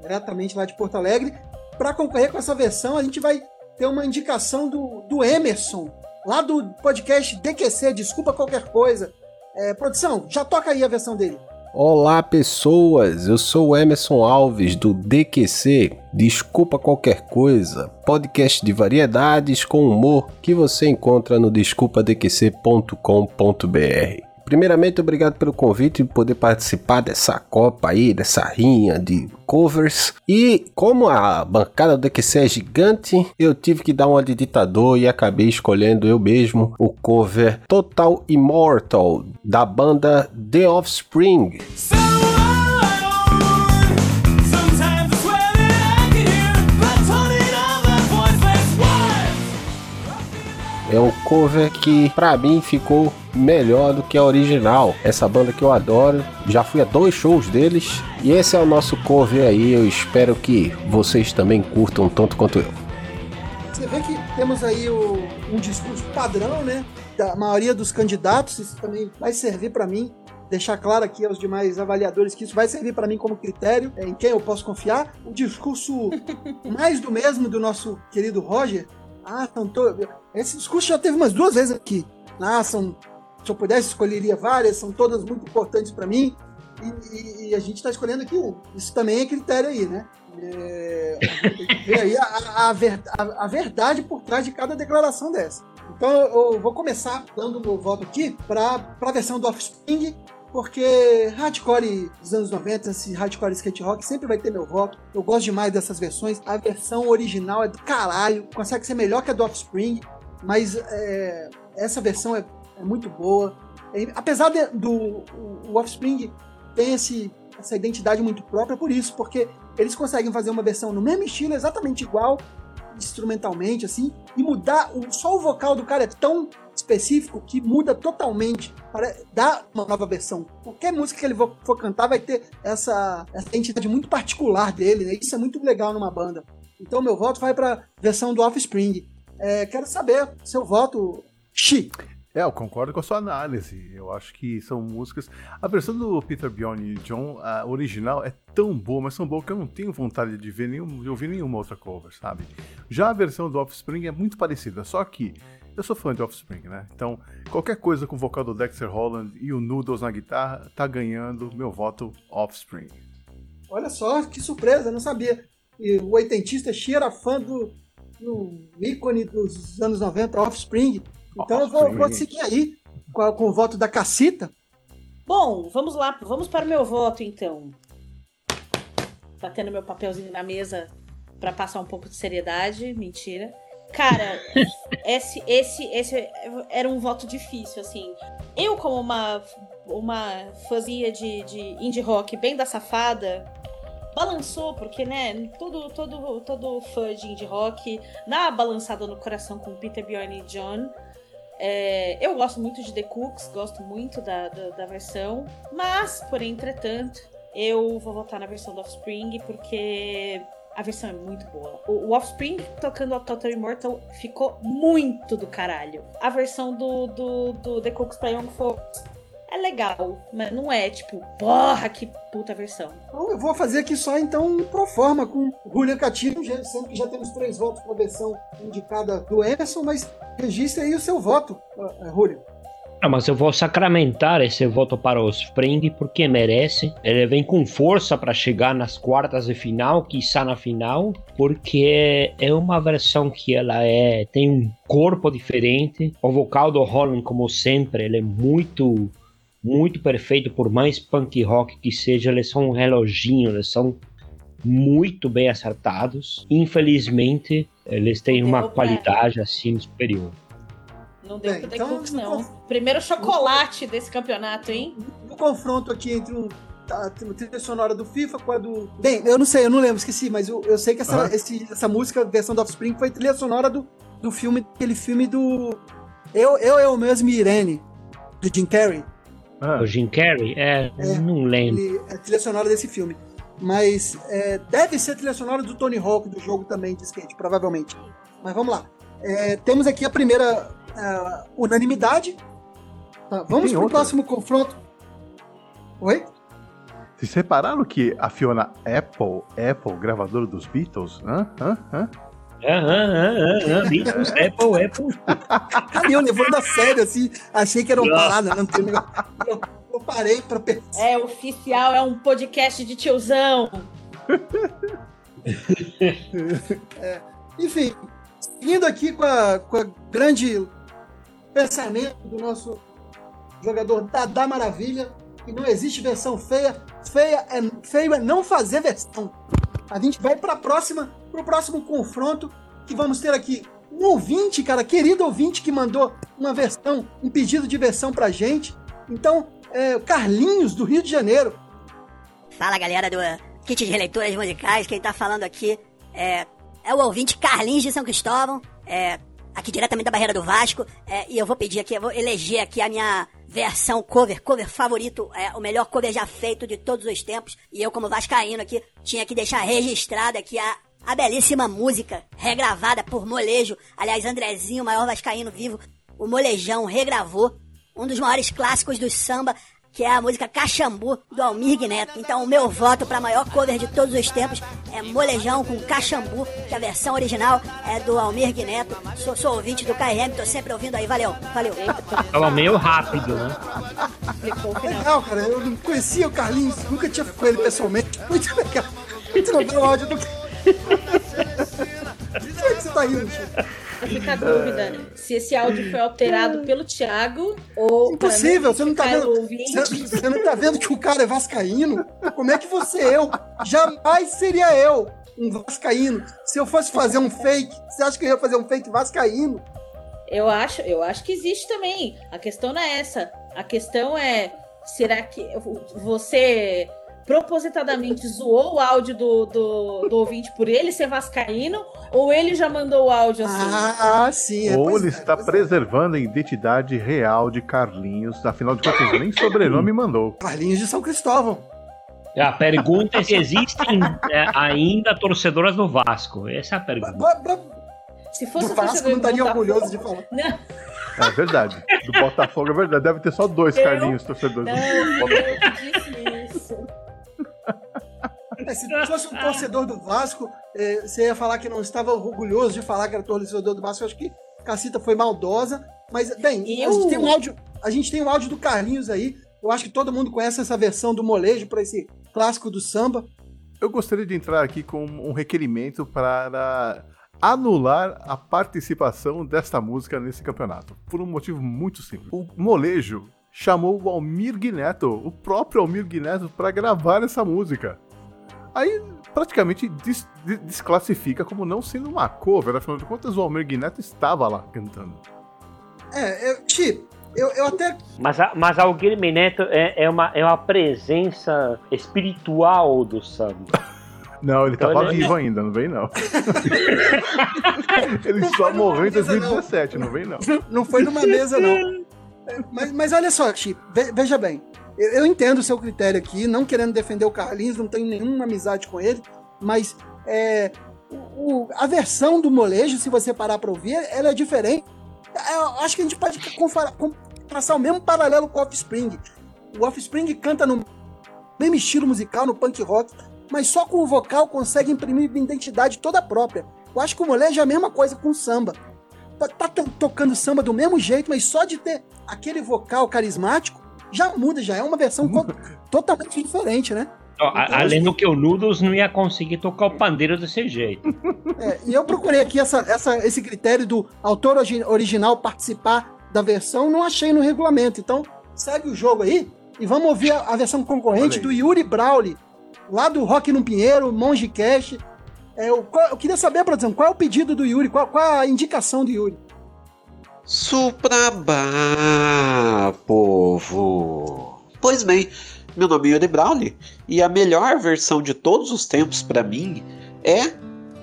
diretamente lá de Porto Alegre. Para concorrer com essa versão, a gente vai ter uma indicação do, do Emerson, lá do podcast DQC, Desculpa Qualquer Coisa. É, produção, já toca aí a versão dele. Olá pessoas, eu sou o Emerson Alves do DQC, Desculpa Qualquer Coisa, podcast de variedades com humor que você encontra no desculpadqc.com.br. Primeiramente, obrigado pelo convite e poder participar dessa copa aí, dessa rinha de covers. E como a bancada do DQC é gigante, eu tive que dar uma de ditador e acabei escolhendo eu mesmo o cover Total Immortal da banda The Offspring. É um cover que pra mim ficou melhor do que a original. Essa banda que eu adoro, já fui a dois shows deles e esse é o nosso cover aí. Eu espero que vocês também curtam tanto quanto eu. Você vê que temos aí o- um discurso padrão, né? Da maioria dos candidatos, isso também vai servir para mim. Deixar claro aqui aos demais avaliadores que isso vai servir para mim como critério, é, em quem eu posso confiar. O discurso mais do mesmo do nosso querido Roger. Ah, são to... Esse discurso já teve umas duas vezes aqui. Ah, são. Se eu pudesse, escolheria várias, são todas muito importantes para mim. E, e- e a gente está escolhendo aqui um. Isso também é critério aí, né? É, tem que ver aí a, a- a a- verdade por trás de cada declaração dessa. Então eu vou começar dando meu voto aqui para a versão do Offspring, porque hardcore dos anos 90, esse hardcore skate rock, sempre vai ter meu voto. Eu gosto demais dessas versões. A versão original é do caralho, consegue ser melhor que a do Offspring, mas é, essa versão é, é muito boa. Apesar de- do o, Offspring tem esse, essa identidade muito própria por isso, porque eles conseguem fazer uma versão no mesmo estilo, exatamente igual, instrumentalmente, assim, e mudar. O, só o vocal do cara é tão específico que muda totalmente, para dar uma nova versão. Qualquer música que ele for, for cantar vai ter essa, essa identidade muito particular dele, né? Isso é muito legal numa banda. Então meu voto vai para versão do Offspring. É, quero saber seu voto, Xi. É, eu concordo com a sua análise. Eu acho que são músicas. A versão do Peter Bjorn e John, a original, é tão boa, mas tão boa que eu não tenho vontade de ver nenhum, de ouvir nenhuma outra cover, sabe? Já a versão do Offspring é muito parecida, só que eu sou fã de Offspring, né? Então, qualquer coisa com o vocal do Dexter Holland e o Noodles na guitarra tá ganhando meu voto Offspring. Olha só, que surpresa, não sabia. E o oitentista Xi era fã do, do ícone dos anos 90, Offspring. Então eu vou, vou seguir aí com, a- com o voto da Cacita. Bom, vamos lá, vamos para o meu voto então. Batendo meu papelzinho na mesa pra passar um pouco de seriedade. Mentira. Cara, esse, esse, esse era um voto difícil, assim. Eu, como uma, uma fãzinha de, de indie rock bem da safada, balançou, porque, né, todo, todo, todo fã de indie rock dá uma balançada no coração com Peter, Bjorn e John. É, eu gosto muito de The Cooks, gosto muito da, da, da versão, mas, por entretanto, eu vou votar na versão do Offspring, porque a versão é muito boa. O, o Offspring tocando a Total Immortal ficou muito do caralho. A versão do, do, do The Cooks pra Young Folks é legal, mas não é tipo, porra, que puta versão. Então eu vou fazer aqui só então um pro forma com o Julian Catino, já- sendo que já temos três votos para a versão indicada do Emerson, mas registre aí o seu voto, ah, ah, Julian. Ah, mas eu vou sacramentar esse voto para o Spring porque merece. Ele vem com força para chegar nas quartas de final, quiçá na final, porque é uma versão que ela é tem um corpo diferente. O vocal do Holland, como sempre, ele é muito muito perfeito, por mais punk rock que seja, eles são um reloginho, eles são muito bem acertados. Infelizmente, eles têm uma qualidade assim superior. Não deu Bem, The então, Cooks, não. Primeiro chocolate desse campeonato, hein? No confronto aqui entre um, a trilha sonora do FIFA com a do. Bem, eu não sei, eu não lembro, esqueci, mas eu, eu sei que essa, Aham. esse- essa música, versão do Offspring, foi trilha sonora do, do filme, aquele filme do. Eu, eu, eu mesmo e Irene, do Jim Carrey. O Jim Carrey? É, não lembro. Ele é a trilha sonora desse filme. Mas é, deve ser a trilha sonora do Tony Hawk, do jogo também de skate, provavelmente. Mas vamos lá. É, temos aqui a primeira ah, unanimidade. Tá, vamos pro outra? próximo confronto. Oi? Vocês repararam que a Fiona Apple, Apple, gravadora dos Beatles, hã? Hã? Hã? Beatles, Apple, Apple. Cara, eu levando a sério, assim, achei que era uma Nossa. parada, não tem negócio. Eu, eu parei pra pensar. É oficial, é um podcast de tiozão. É, enfim, seguindo aqui com a, com a grande pensamento do nosso jogador Dada Maravilha, que não existe versão feia, feia é, feio é não fazer versão. A gente vai para próxima, pro próximo confronto, que vamos ter aqui um ouvinte, cara, querido ouvinte que mandou uma versão, um pedido de versão pra gente. Então, é, o Carlinhos, do Rio de Janeiro. Fala galera do Kit de Releituras Musicais, quem tá falando aqui é, é o ouvinte Carlinhos de São Cristóvão, é, aqui diretamente da Barreira do Vasco, é, e eu vou pedir aqui, eu vou eleger aqui a minha versão cover, cover favorito, é o melhor cover já feito de todos os tempos, e eu como vascaíno aqui, tinha que deixar registrada aqui a, a belíssima música, regravada por Molejo, aliás, Andrezinho, o maior vascaíno vivo, o Molejão regravou um dos maiores clássicos do samba, que é a música Caxambu, do Almir Neto. Então, o meu voto para maior cover de todos os tempos é Molejão com Caxambu, que a versão original é do Almir Neto. Sou, sou ouvinte do KRM, tô sempre ouvindo aí. Valeu, valeu. Tava meio rápido, né? Legal, cara. Eu não conhecia o Carlinhos, nunca tinha com ele pessoalmente. Muito legal. Muito legal o áudio do. Por que você tá rindo, Chico? Fica a dúvida se esse áudio foi alterado pelo Thiago ou. Impossível, você não tá vendo. Você, você não tá vendo que o cara é vascaíno? Como é que você é eu? Jamais seria eu um vascaíno. Se eu fosse fazer um fake, você acha que eu ia fazer um fake vascaíno? Eu acho, eu acho que existe também. A questão não é essa. A questão é, será que você propositadamente zoou o áudio do, do, do ouvinte por ele ser vascaíno ou ele já mandou o áudio assim? Ah, sim. Ou ele está preservando a identidade real de Carlinhos, afinal de contas, nem sobrenome mandou. Carlinhos de São Cristóvão. A pergunta é se existem é, ainda torcedoras do Vasco. Essa é a pergunta. Se fosse Do Vasco não estaria orgulhoso de falar. Não, É verdade. Do Botafogo é verdade. Deve ter só dois Eu- Carlinhos torcedores não, do Botafogo. eu disse isso. É, se fosse um torcedor do Vasco, é, você ia falar que não estava orgulhoso de falar que era torcedor do Vasco. Eu acho que Cacita foi maldosa. Mas, bem, a Eu- gente tem um áudio. A gente tem um áudio do Carlinhos aí. Eu acho que todo mundo conhece essa versão do molejo para esse clássico do samba. Eu gostaria de entrar aqui com um requerimento para anular a participação desta música nesse campeonato. Por um motivo muito simples. O molejo chamou o Almir Neto, o próprio Almir Neto, para gravar essa música. Aí praticamente des- de- desclassifica como não sendo uma cover, afinal de contas o Almir Neto estava lá cantando. É, eu, Ti, eu, eu até. Mas, a, mas a Guilherme Neto é, é, uma, é uma presença espiritual do samba. Não, ele Então, tava ele- vivo ainda, não vem não. ele só morreu em 2017, não vem não. Não foi numa mesa, não. Mas, mas olha só, ve- veja bem. Eu, entendo o seu critério aqui, não querendo defender o Carlinhos, não tenho nenhuma amizade com ele, mas é, o- a versão do molejo, se você parar pra ouvir, ela é diferente. Eu acho que a gente pode confara- com- traçar o mesmo paralelo com o Offspring. O Offspring canta no mesmo estilo musical, no punk rock, mas só com o vocal consegue imprimir uma identidade toda própria. Eu acho que o molejo é a mesma coisa com o samba. Tá, tá to- tocando samba do mesmo jeito, mas só de ter aquele vocal carismático já muda, já é uma versão totalmente diferente, né? Ó, a- além do que o Nudos não ia conseguir tocar o pandeiro desse jeito. É, e eu procurei aqui essa, essa- esse critério do autor origi- original participar da versão, não achei no regulamento. Então, segue o jogo aí e vamos ouvir a, a versão concorrente do Yuri Brawley, lá do Rock no Pinheiro, Monge Cash. É, eu, eu queria saber, produção, qual é o pedido do Yuri? Qual, qual a indicação do Yuri? Suprabá, povo! Pois bem, meu nome é Yuri Brawley e a melhor versão de todos os tempos pra mim é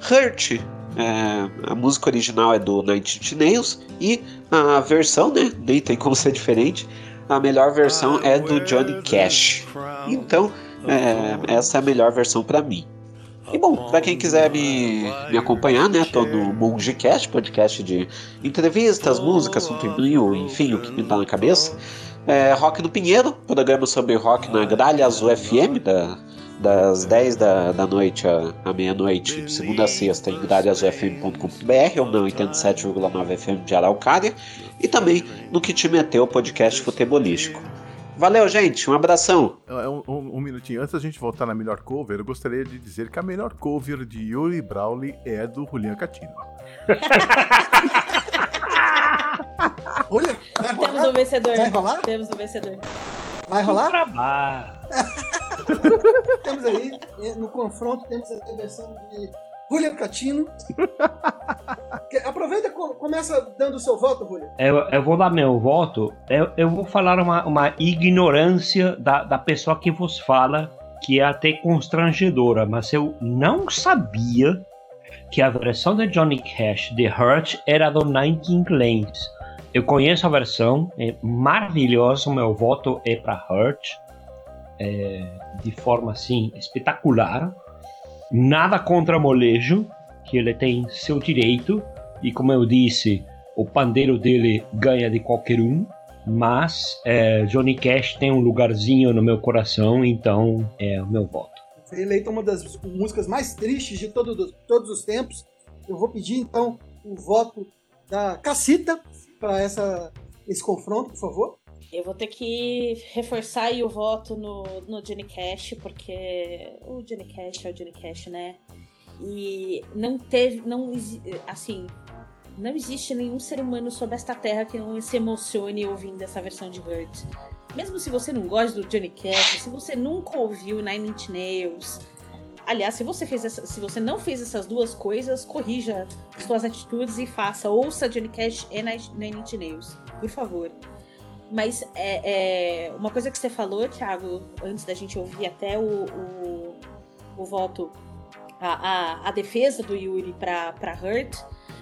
Hurt. É, a música original é do Nine Nails e a versão, né, nem tem como ser diferente, a melhor versão é do Johnny Cash. Então, é, essa é a melhor versão pra mim. E bom, pra quem quiser me, me acompanhar, né? Tô no MongeCast, podcast de entrevistas, música, assunto em mil, enfim, o que me tá na cabeça. É, rock no Pinheiro, programa sobre rock na Gralha Azul FM, da, das 10 da, da noite à, à meia-noite, de segunda a sexta, em gralhaazulfm.com.br ou não 87,9 FM de Araucária. E também no Que Te Meteu, podcast futebolístico. Valeu, gente, um abração! É, Um, um- um minutinho, antes da gente voltar na melhor cover, eu gostaria de dizer que a melhor cover de Yuri Brawley é do Julian Catino. Olha, Temos um vencedor. Vai rolar? Temos um vencedor. Vai rolar? Trabalho. temos aí, no confronto, temos a versão de Julian Catino. Aproveita e co- começa dando o seu voto, Julian. Eu, eu vou dar meu voto. Eu, eu vou falar uma, uma ignorância da, da pessoa que vos fala, que é até constrangedora, mas eu não sabia que a versão de Johnny Cash de Hurt era do Nine Lanes. Eu conheço a versão, é maravilhosa. O meu voto é para Hurt, é, de forma assim espetacular. Nada contra Molejo, que ele tem seu direito, e como eu disse, o pandeiro dele ganha de qualquer um, mas é, Johnny Cash tem um lugarzinho no meu coração, então é o meu voto. Foi eleita uma das músicas mais tristes de todo, do- todos os tempos. Eu vou pedir, então, o voto da Cacita para esse confronto, por favor. Eu vou ter que reforçar aí o voto no, no Johnny Cash, porque o Johnny Cash é o Johnny Cash, né? E não teve, não assim, não existe nenhum ser humano sobre esta terra que não se emocione ouvindo essa versão de Hurt. Mesmo se você não gosta do Johnny Cash, se você nunca ouviu Nine Inch Nails, aliás, se você fez essa- se você não fez essas duas coisas, corrija suas atitudes e faça ouça Johnny Cash e Nine Inch Nails, por favor. Mas é, é, uma coisa que você falou, Thiago, antes da gente ouvir até o, o, o voto, a, a, a defesa do Yuri pra Hurt,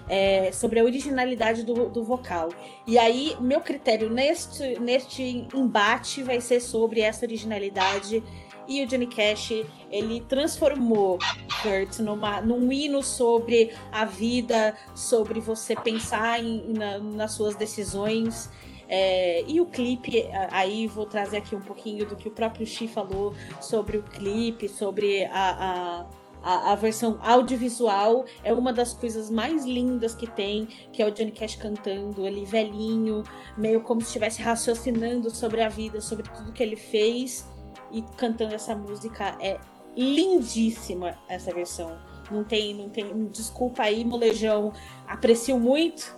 é, sobre a originalidade do, do vocal. E aí, meu critério neste, neste embate vai ser sobre essa originalidade. E o Johnny Cash, ele transformou Hurt numa, num hino sobre a vida, sobre você pensar em, na- nas suas decisões. É, e o clipe, aí vou trazer aqui um pouquinho do que o próprio Xi falou sobre o clipe, sobre a, a, a, a versão audiovisual. É uma das coisas mais lindas que tem, que é o Johnny Cash cantando ali, velhinho, meio como se estivesse raciocinando sobre a vida, sobre tudo que ele fez e cantando essa música. É lindíssima essa versão. Não tem, não tem. Desculpa aí, molejão. Aprecio muito,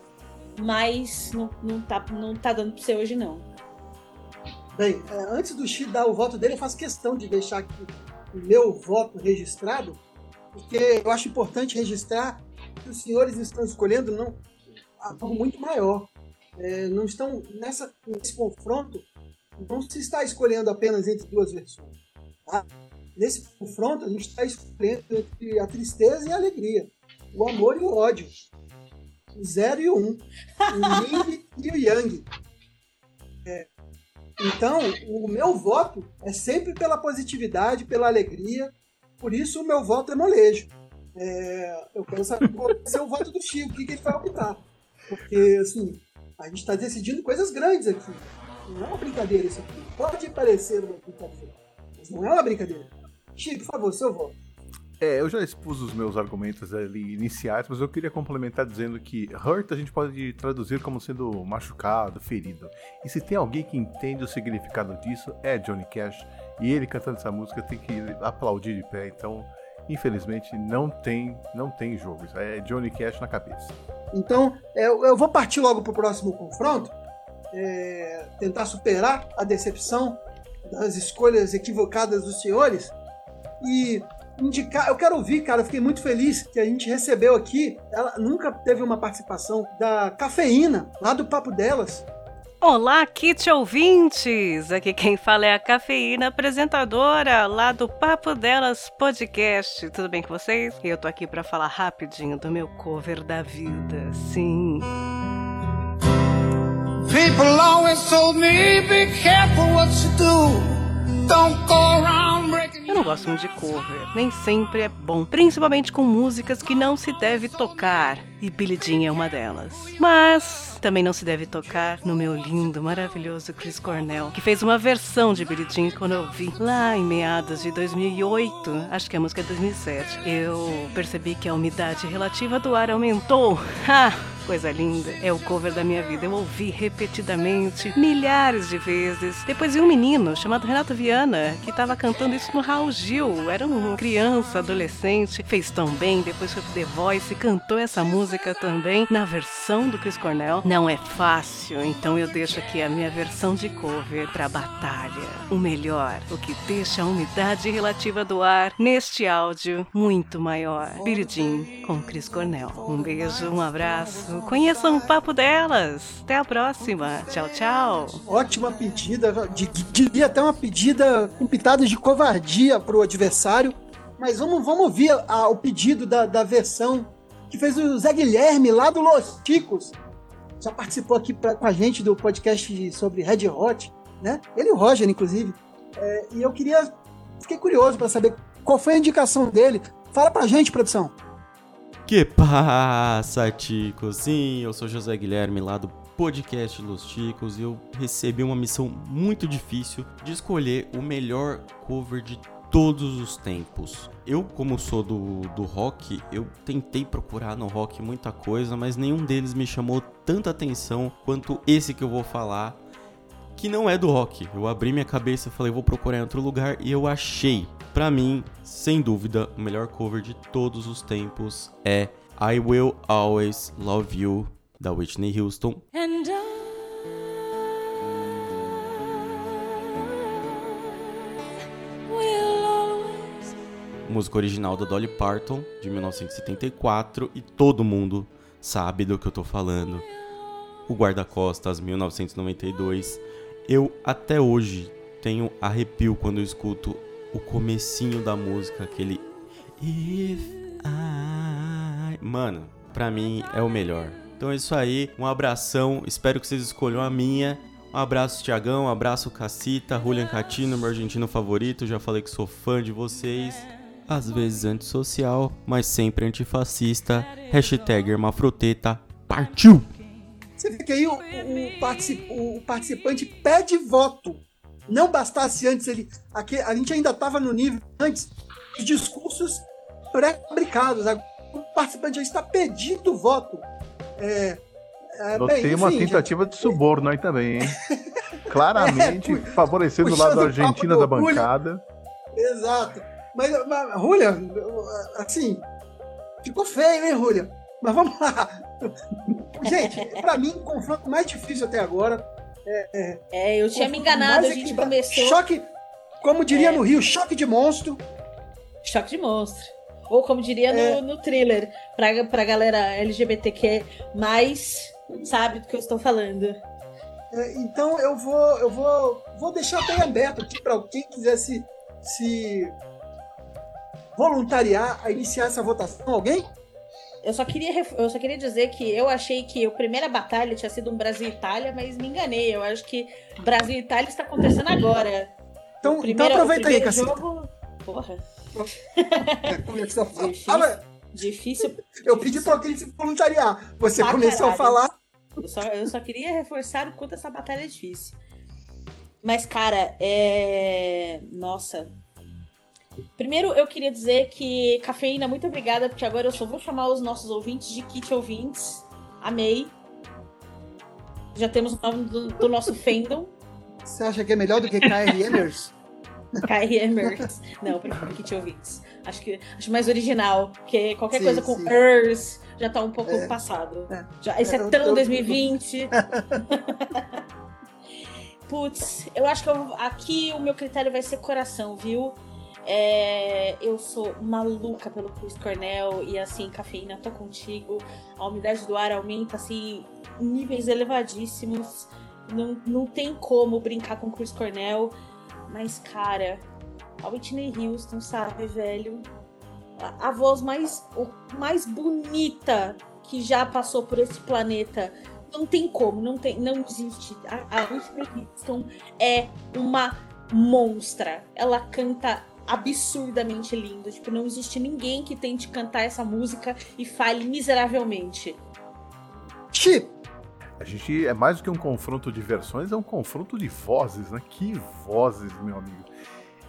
mas não, não, tá, não tá dando pra você hoje, não. Bem, é, antes do Xi dar o voto dele, eu faço questão de deixar aqui o meu voto registrado, porque eu acho importante registrar que os senhores estão escolhendo não, algo muito maior. É, não estão nessa, nesse confronto, não se está escolhendo apenas entre duas versões. Tá? Nesse confronto, a gente está escolhendo entre a tristeza e a alegria, o amor e o ódio, o zero e o um, o yin e o yang. É, então, o meu voto é sempre pela positividade, pela alegria. Por isso, o meu voto é molejo. É, eu quero saber qual vai ser o voto do Chico, o que, que ele vai optar. Porque, assim, a gente está decidindo coisas grandes aqui. Não é uma brincadeira isso aqui. Pode parecer uma brincadeira, mas não é uma brincadeira. Chico, por favor, seu voto. É, eu já expus os meus argumentos ali iniciais, mas eu queria complementar dizendo que hurt a gente pode traduzir como sendo machucado, ferido. E se tem alguém que entende o significado disso, é Johnny Cash. E ele cantando essa música tem que aplaudir de pé. Então, infelizmente, não tem, não tem jogo. É Johnny Cash na cabeça. Então, eu, eu vou partir logo para o próximo confronto, é, tentar superar a decepção das escolhas equivocadas dos senhores. E indicar. Eu quero ouvir, cara. Eu fiquei muito feliz que a gente recebeu aqui. Ela nunca teve uma participação da Cafeína, lá do Papo Delas. Olá, Kit ouvintes! Aqui quem fala é a Cafeína, apresentadora lá do Papo Delas Podcast. Tudo bem com vocês? Eu tô aqui para falar rapidinho do meu cover da vida. Sim. People always told me, be careful what you do. Eu não gosto muito de cover, nem sempre é bom, principalmente com músicas que não se deve tocar, e Billie Jean é uma delas. Mas também não se deve tocar no meu lindo, maravilhoso Chris Cornell, que fez uma versão de Billie Jean quando eu vi lá em meados de 2008, acho que a música é 2007. Eu percebi que a umidade relativa do ar aumentou. Ha! Coisa linda. É o cover da minha vida. Eu ouvi repetidamente, milhares de vezes. Depois vi um menino chamado Renato Viana, que estava cantando isso no Raul Gil. Era uma criança, adolescente. Fez tão bem. Depois foi pro The Voice cantou essa música também na versão do Chris Cornell. Não é fácil, então eu deixo aqui a minha versão de cover pra batalha. O melhor, o que deixa a umidade relativa do ar neste áudio muito maior. Jean com Chris Cornell. Um beijo, um abraço. Conheçam o papo delas. Até a próxima. Tchau, tchau. Ótima pedida. Diria até uma pedida com pitadas de covardia pro adversário. Mas vamos, vamos ouvir a- o pedido da, da versão que fez o Zé Guilherme lá do Los Ticos. Já participou aqui pra- com a gente do podcast sobre Red Hot, né? Ele e o Roger, inclusive. É, e eu queria. Fiquei curioso para saber qual foi a indicação dele. Fala pra gente, produção. Que passa, Ticos? Sim, eu sou José Guilherme lá do podcast Los Ticos e eu recebi uma missão muito difícil de escolher o melhor cover de todos os tempos. Eu, como sou do, do rock, eu tentei procurar no rock muita coisa, mas nenhum deles me chamou tanta atenção quanto esse que eu vou falar, que não é do rock. Eu abri minha cabeça e falei, vou procurar em outro lugar e eu achei. Pra mim, sem dúvida, o melhor cover de todos os tempos é I Will Always Love You da Whitney Houston. Música original da Dolly Parton, de 1974, e todo mundo sabe do que eu tô falando. O Guarda-Costas, 1992. Eu até hoje tenho arrepio quando eu escuto o comecinho da música, aquele If I... Mano, pra mim é o melhor. Então é isso aí, um abração, espero que vocês escolham a minha. Um abraço, Tiagão, um abraço, Cacita, Julian Catino, meu argentino favorito. Já falei que sou fã de vocês. Às vezes antissocial, mas sempre antifascista. Hashtag Hermafroteta. Partiu! Você vê que aí o, o partici- o participante pede voto. Não bastasse antes ele. Aqui, a gente ainda estava no nível antes dos discursos pré-fabricados. Agora, O participante já está pedindo voto. É, é, Notei bem, uma enfim, tentativa de suborno aí também, hein? Claramente É, favorecendo o lado da Argentina da bancada. Exato. Mas, mas Julia, assim, ficou feio, hein, Julia? Mas vamos lá. Gente, pra mim, o confronto mais difícil até agora é. É, É, eu tinha me enganado, a gente começou- Choque, como diria É. no Rio, choque de monstro. Choque de monstro. Ou como diria no, no thriller, pra, pra galera LGBTQ, mais sabe do que eu estou falando. É, então eu vou, eu vou, vou deixar bem aberto aqui para quem quiser se, se voluntariar a iniciar essa votação. Alguém? Eu só, queria, eu só queria dizer que eu achei que a primeira batalha tinha sido um Brasil e Itália, mas me enganei. Eu acho que Brasil e Itália está acontecendo agora. Então, O primeiro- então aproveita aí, Caceta. jogo- Porra. Difícil. Difícil. Difícil. Eu pedi para alguém se voluntariar. Você começou a falar. Eu só, eu só queria reforçar o quanto essa batalha é difícil. Mas, cara, é. Nossa. Primeiro, eu queria dizer que, Cafeína, muito obrigada, porque agora eu só vou chamar os nossos ouvintes de Kit Ouvintes. Amei. Já temos o nome do, do nosso fandom. Você acha que é melhor do que KRMers? KRMers. Não, eu prefiro Kit Ouvintes. Acho que acho mais original, porque qualquer Sim, coisa com ers já tá um pouco É. passado. Já, isso é, É, tão eu- 2020. Putz, eu acho que eu- aqui o meu critério vai ser coração, viu? É, eu sou maluca pelo Chris Cornell e assim, cafeína, tô contigo. A umidade do ar aumenta assim, níveis elevadíssimos. Não, não tem como brincar com Chris Cornell. Mas, cara, a Whitney Houston, sabe, velho? A, a voz mais, mais bonita que já passou por esse planeta. Não tem como, não tem, não existe. A, a Whitney Houston é uma monstra. Ela canta absurdamente lindo. Tipo, não existe ninguém que tente cantar essa música e fale miseravelmente. Chip! A gente é mais do que um confronto de versões, é um confronto de vozes, né? Que vozes, meu amigo.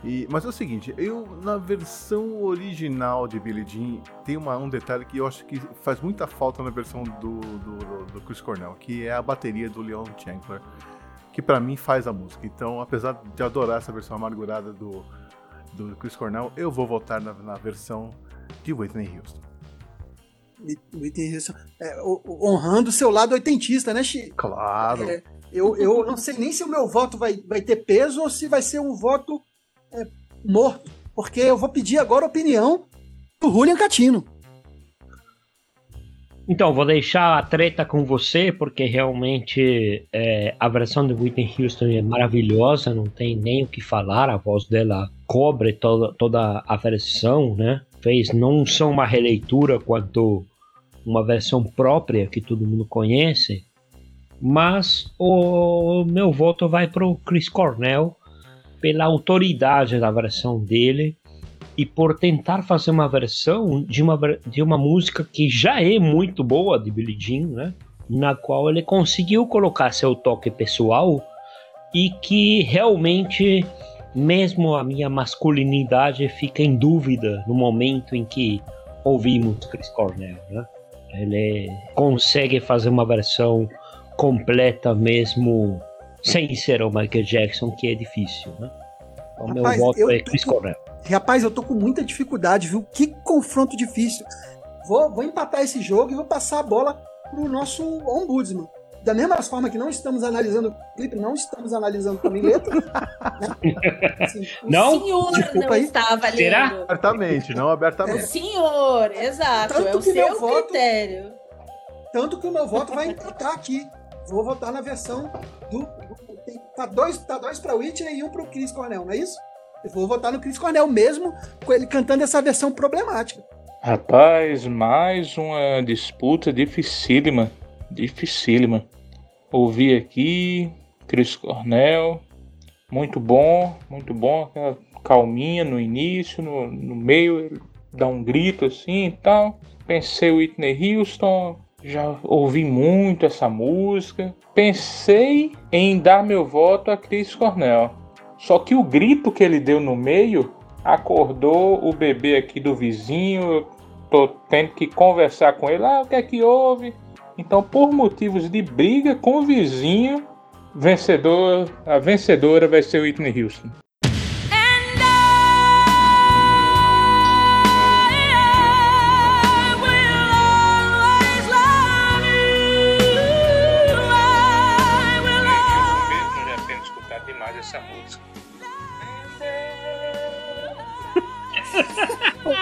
E, mas é o seguinte, eu na versão original de Billie Jean tem uma- um detalhe que eu acho que faz muita falta na versão do, do, do- Chris Cornell, que é a bateria do Leon Chandler, que pra mim faz a música. Então, apesar de adorar essa versão amargurada do, do Chris Cornell, eu vou votar na, na versão de Whitney Houston. Whitney Houston, é, honrando o seu lado oitentista, né, Chi? Claro. É, eu, eu não sei nem se o meu voto vai, vai ter peso ou se vai ser um voto é, morto. Porque eu vou pedir agora a opinião do Julian Catino. Então, vou deixar a treta com você, porque realmente é, a versão de Whitney Houston é maravilhosa, não tem nem o que falar, a voz dela cobre toda, toda a versão, né? Fez não só uma releitura quanto uma versão própria que todo mundo conhece, mas o meu voto vai para o Chris Cornell pela autoridade da versão dele e por tentar fazer uma versão de uma, de uma música que já é muito boa de Billie Jean, né? Na qual ele conseguiu colocar seu toque pessoal e que realmente, mesmo a minha masculinidade fica em dúvida no momento em que ouvimos Chris Cornell, né? Ele consegue fazer uma versão completa mesmo sem ser o Michael Jackson, que é difícil, né? O meu Rapaz, voto eu é Chris Cornell. Rapaz, eu tô com muita dificuldade, viu? Que confronto difícil. Vou, vou empatar esse jogo e vou passar a bola pro nosso ombudsman. Da mesma forma que não estamos analisando o clipe, não estamos analisando também letra. né? Assim, o Não? senhor Desculpa não aí. está valendo. Será? Abertamente, não O abertamente. senhor, exato. Tanto é o seu voto- critério. Tanto que o meu voto vai empatar aqui. Vou votar na versão do. do- tem- tá dois, tá dois pra Whitney e um pro Chris Cornell, não é isso? Eu vou votar no Chris Cornell mesmo, com ele cantando essa versão problemática. Rapaz, mais uma disputa dificílima. Dificílima. Ouvi aqui, Chris Cornell. Muito bom, muito bom. Aquela calminha no início, no, no meio, ele dá um grito assim e tal. Pensei Whitney Houston, já ouvi muito essa música. Pensei em dar meu voto a Chris Cornell. Só que o grito que ele deu no meio acordou o bebê aqui do vizinho. Eu tô tendo que conversar com ele. Ah, o que é que houve? Então, por motivos de briga com o vizinho, vencedor, a vencedora vai ser Whitney Houston.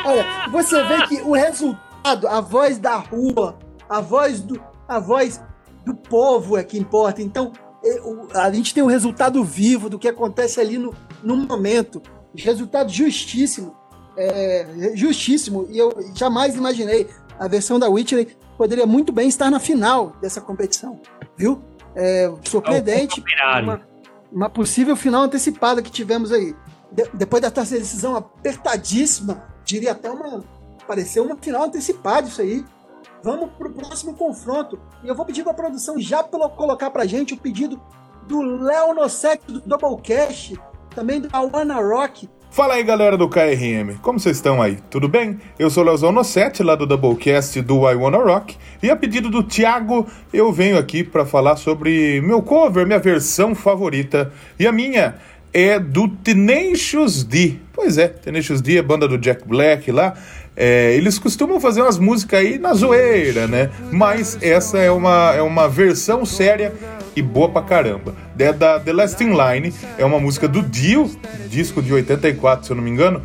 Olha, você vê que o resultado, a voz da rua, a voz do, a voz do povo é que importa. Então, é, a gente tem o resultado vivo do que acontece ali no, no momento. Resultado justíssimo. É, justíssimo. E eu jamais imaginei a versão da Whitney poderia muito bem estar na final dessa competição. Viu? É, surpreendente. Uma, uma possível final antecipada que tivemos aí. De- depois dessa decisão apertadíssima, diria até uma. Pareceu uma final antecipada isso aí. Vamos pro próximo confronto. E eu vou pedir pra produção já colocar pra gente o pedido do Léo do Doublecast, também do Awana Rock. Fala aí galera do KRM, como vocês estão aí? Tudo bem? Eu sou o Leozão Nossetti, lá do Doublecast do I Wanna Rock, e a pedido do Thiago, eu venho aqui para falar sobre meu cover, minha versão favorita, e a minha é do Tenacious D. Pois é, Tenacious D, a banda do Jack Black lá, é, eles costumam fazer umas músicas aí na zoeira, né? Mas essa é uma, é uma versão séria e boa pra caramba. É da The Last in Line, é uma música do Dio, disco de 84, se eu não me engano.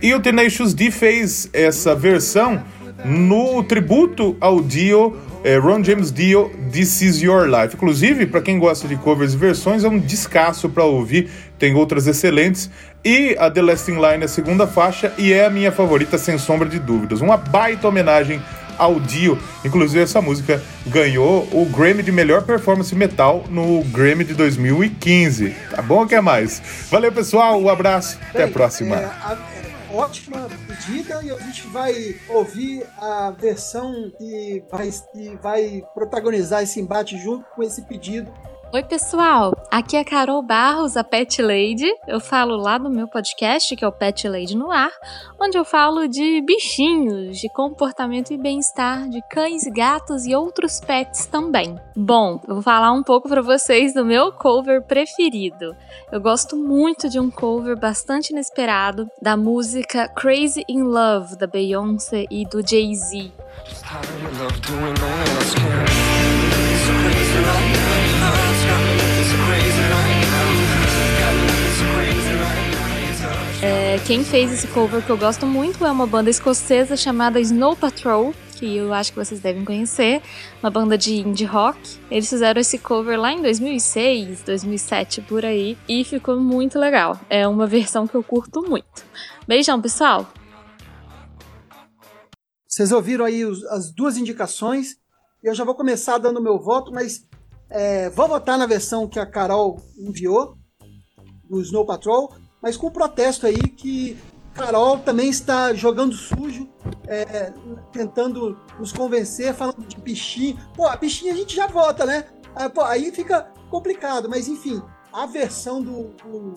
E o Tenacious D fez essa versão no tributo ao Dio, é, Ron James Dio, This Is Your Life. Inclusive, para quem gosta de covers e versões, é um descasso para ouvir, tem outras excelentes. E a The Last in Line é a segunda faixa e é a minha favorita, sem sombra de dúvidas. Uma baita homenagem ao Dio. Inclusive, essa música ganhou o Grammy de melhor performance metal no Grammy de 2015. Tá bom ou quer mais? Valeu, pessoal. Um abraço. Até a próxima. Ótima pedida e a gente vai ouvir a versão que vai, que vai protagonizar esse embate junto com esse pedido. Oi, pessoal! Aqui é Carol Barros, a Pet Lady. Eu falo lá do meu podcast, que é o Pet Lady no Ar, onde eu falo de bichinhos, de comportamento e bem-estar de cães, gatos e outros pets também. Bom, eu vou falar um pouco para vocês do meu cover preferido. Eu gosto muito de um cover bastante inesperado da música Crazy in Love, da Beyoncé e do Jay-Z. É, quem fez esse cover que eu gosto muito é uma banda escocesa chamada Snow Patrol, que eu acho que vocês devem conhecer, uma banda de indie rock. Eles fizeram esse cover lá em 2006, 2007 por aí e ficou muito legal. É uma versão que eu curto muito. Beijão, pessoal. Vocês ouviram aí os- as duas indicações. Eu já vou começar dando meu voto, mas é, vou votar na versão que a Carol enviou, do Snow Patrol, mas com protesto aí que Carol também está jogando sujo, é, tentando nos convencer, falando de bichinho. Pô, a bichinha a gente já vota, né? Ah, pô, aí fica complicado, mas enfim, a versão do, do,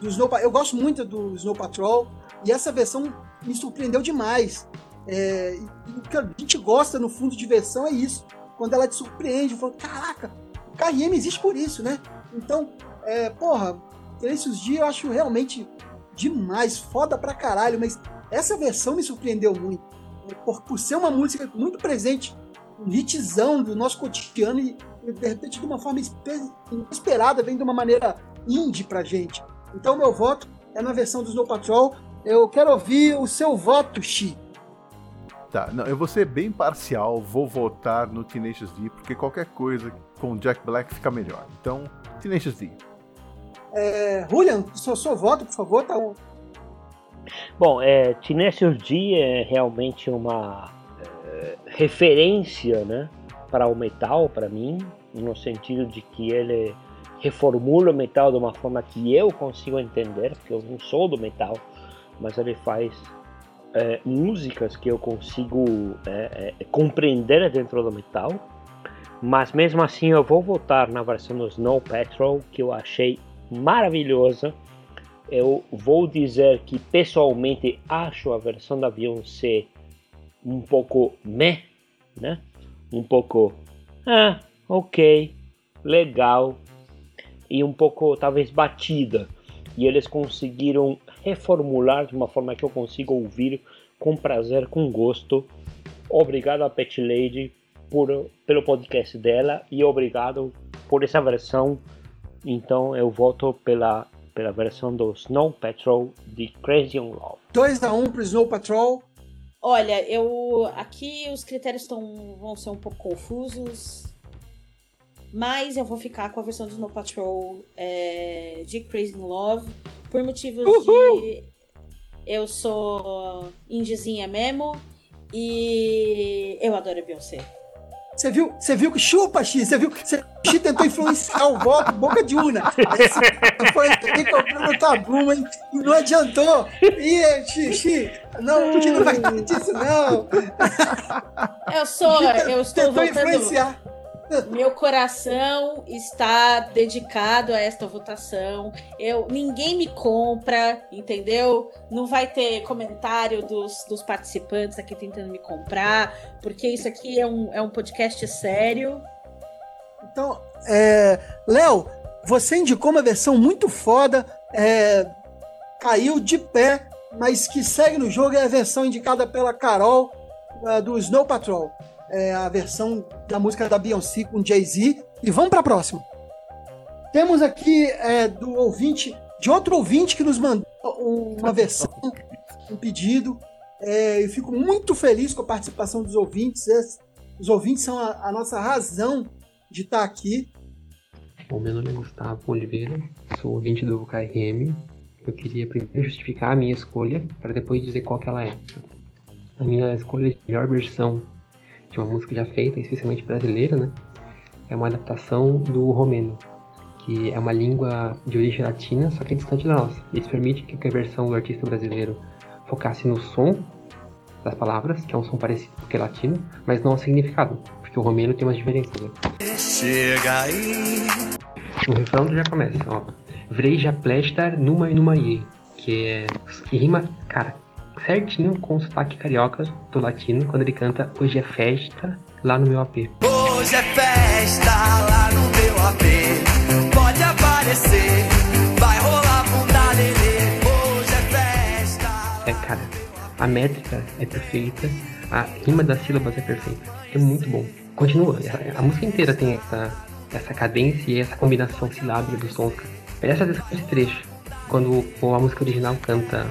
do Snow Eu gosto muito do Snow Patrol e essa versão me surpreendeu demais. É, o que a gente gosta no fundo de versão é isso. Quando ela te surpreende, fala, caraca, o existe por isso, né? Então, é, porra, esses dias eu acho realmente demais, foda pra caralho, mas essa versão me surpreendeu muito. É, Por, por ser uma música muito presente, um hitzão do nosso cotidiano e, de repente de uma forma espe- inesperada, vem de uma maneira indie pra gente. Então meu voto é na versão do Snow Patrol. Eu quero ouvir o seu voto, Xi. Tá, não, eu vou ser bem parcial, vou votar no Tenacious D, porque qualquer coisa com Jack Black fica melhor. Então, Tenacious D. É, Julian, seu, seu voto, por favor, tá Bom, é, Tenacious D é realmente uma é, referência né, para o metal, para mim, no sentido de que ele reformula o metal de uma forma que eu consigo entender, porque eu não sou do metal, mas ele faz é, músicas que eu consigo é, é, compreender dentro do metal. Mas mesmo assim eu vou votar na versão do Snow Patrol, que eu achei maravilhosa. Eu vou dizer que pessoalmente acho a versão da Beyoncé um pouco meh, né? Um pouco, ah, ok, legal e um pouco talvez batida. E eles conseguiram reformular de uma forma que eu consigo ouvir com prazer, com gosto. Obrigado a Pet Lady por, pelo podcast dela e obrigado por essa versão. Então eu voto pela pela versão do Snow Patrol de Crazy on Love. 2 a 1 pro Snow Patrol. Olha, eu aqui os critérios tão, vão ser um pouco confusos, mas eu vou ficar com a versão do Snow Patrol é, de Crazy in Love por motivos de eu sou indizinha mesmo e eu adoro a Beyoncé. Você viu, você viu que chupa, Xi? Você viu que você, Xi tentou influenciar o voto boca de urna. Foi comprando tua Bluma e não adiantou. Ih, Xi, Xi, não, que não vai dar disso, não. Eu sou, eu estou Tentou votando. influenciar. Meu coração está dedicado a esta votação. Eu, ninguém me compra, entendeu? Não vai ter comentário dos, dos participantes aqui tentando me comprar, porque isso aqui é um, é um podcast sério. Então, é, Léo, você indicou uma versão muito foda, é, caiu de pé, mas que segue no jogo é a versão indicada pela Carol é, do Snow Patrol. É a versão da música da Beyoncé com Jay-Z. E vamos para a próxima. Temos aqui é, do ouvinte, de outro ouvinte que nos mandou uma versão, um pedido. É, eu fico muito feliz com a participação dos ouvintes. Es- Os ouvintes são a, a nossa razão de estar aqui. Bom, meu nome é Gustavo Oliveira, sou ouvinte do KRM. Eu queria primeiro justificar a minha escolha, para depois dizer qual que ela é. A minha escolha de melhor versão de uma música já feita, especialmente brasileira, né? É uma adaptação do romeno, que é uma língua de origem latina, só que é distante da nossa. Isso permite que a versão do artista brasileiro focasse no som das palavras, que é um som parecido porque é latino, mas não no significado, porque o romeno tem umas diferenças. Né? Chega aí. O refrão já começa, ó. Vreja plestar numa e numa ie, que é que rima, cara, certinho com o sotaque carioca do latino quando ele canta Hoje é festa lá no meu AP. Hoje é festa lá no meu AP. Pode aparecer, vai rolar bunda lelê. Hoje é festa. É, cara, a métrica é perfeita, a rima das sílabas é perfeita. É muito bom. Continua, a, a música inteira tem essa, essa cadência e essa combinação silábica dos sons. Presta atenção nesse trecho, quando o- a música original canta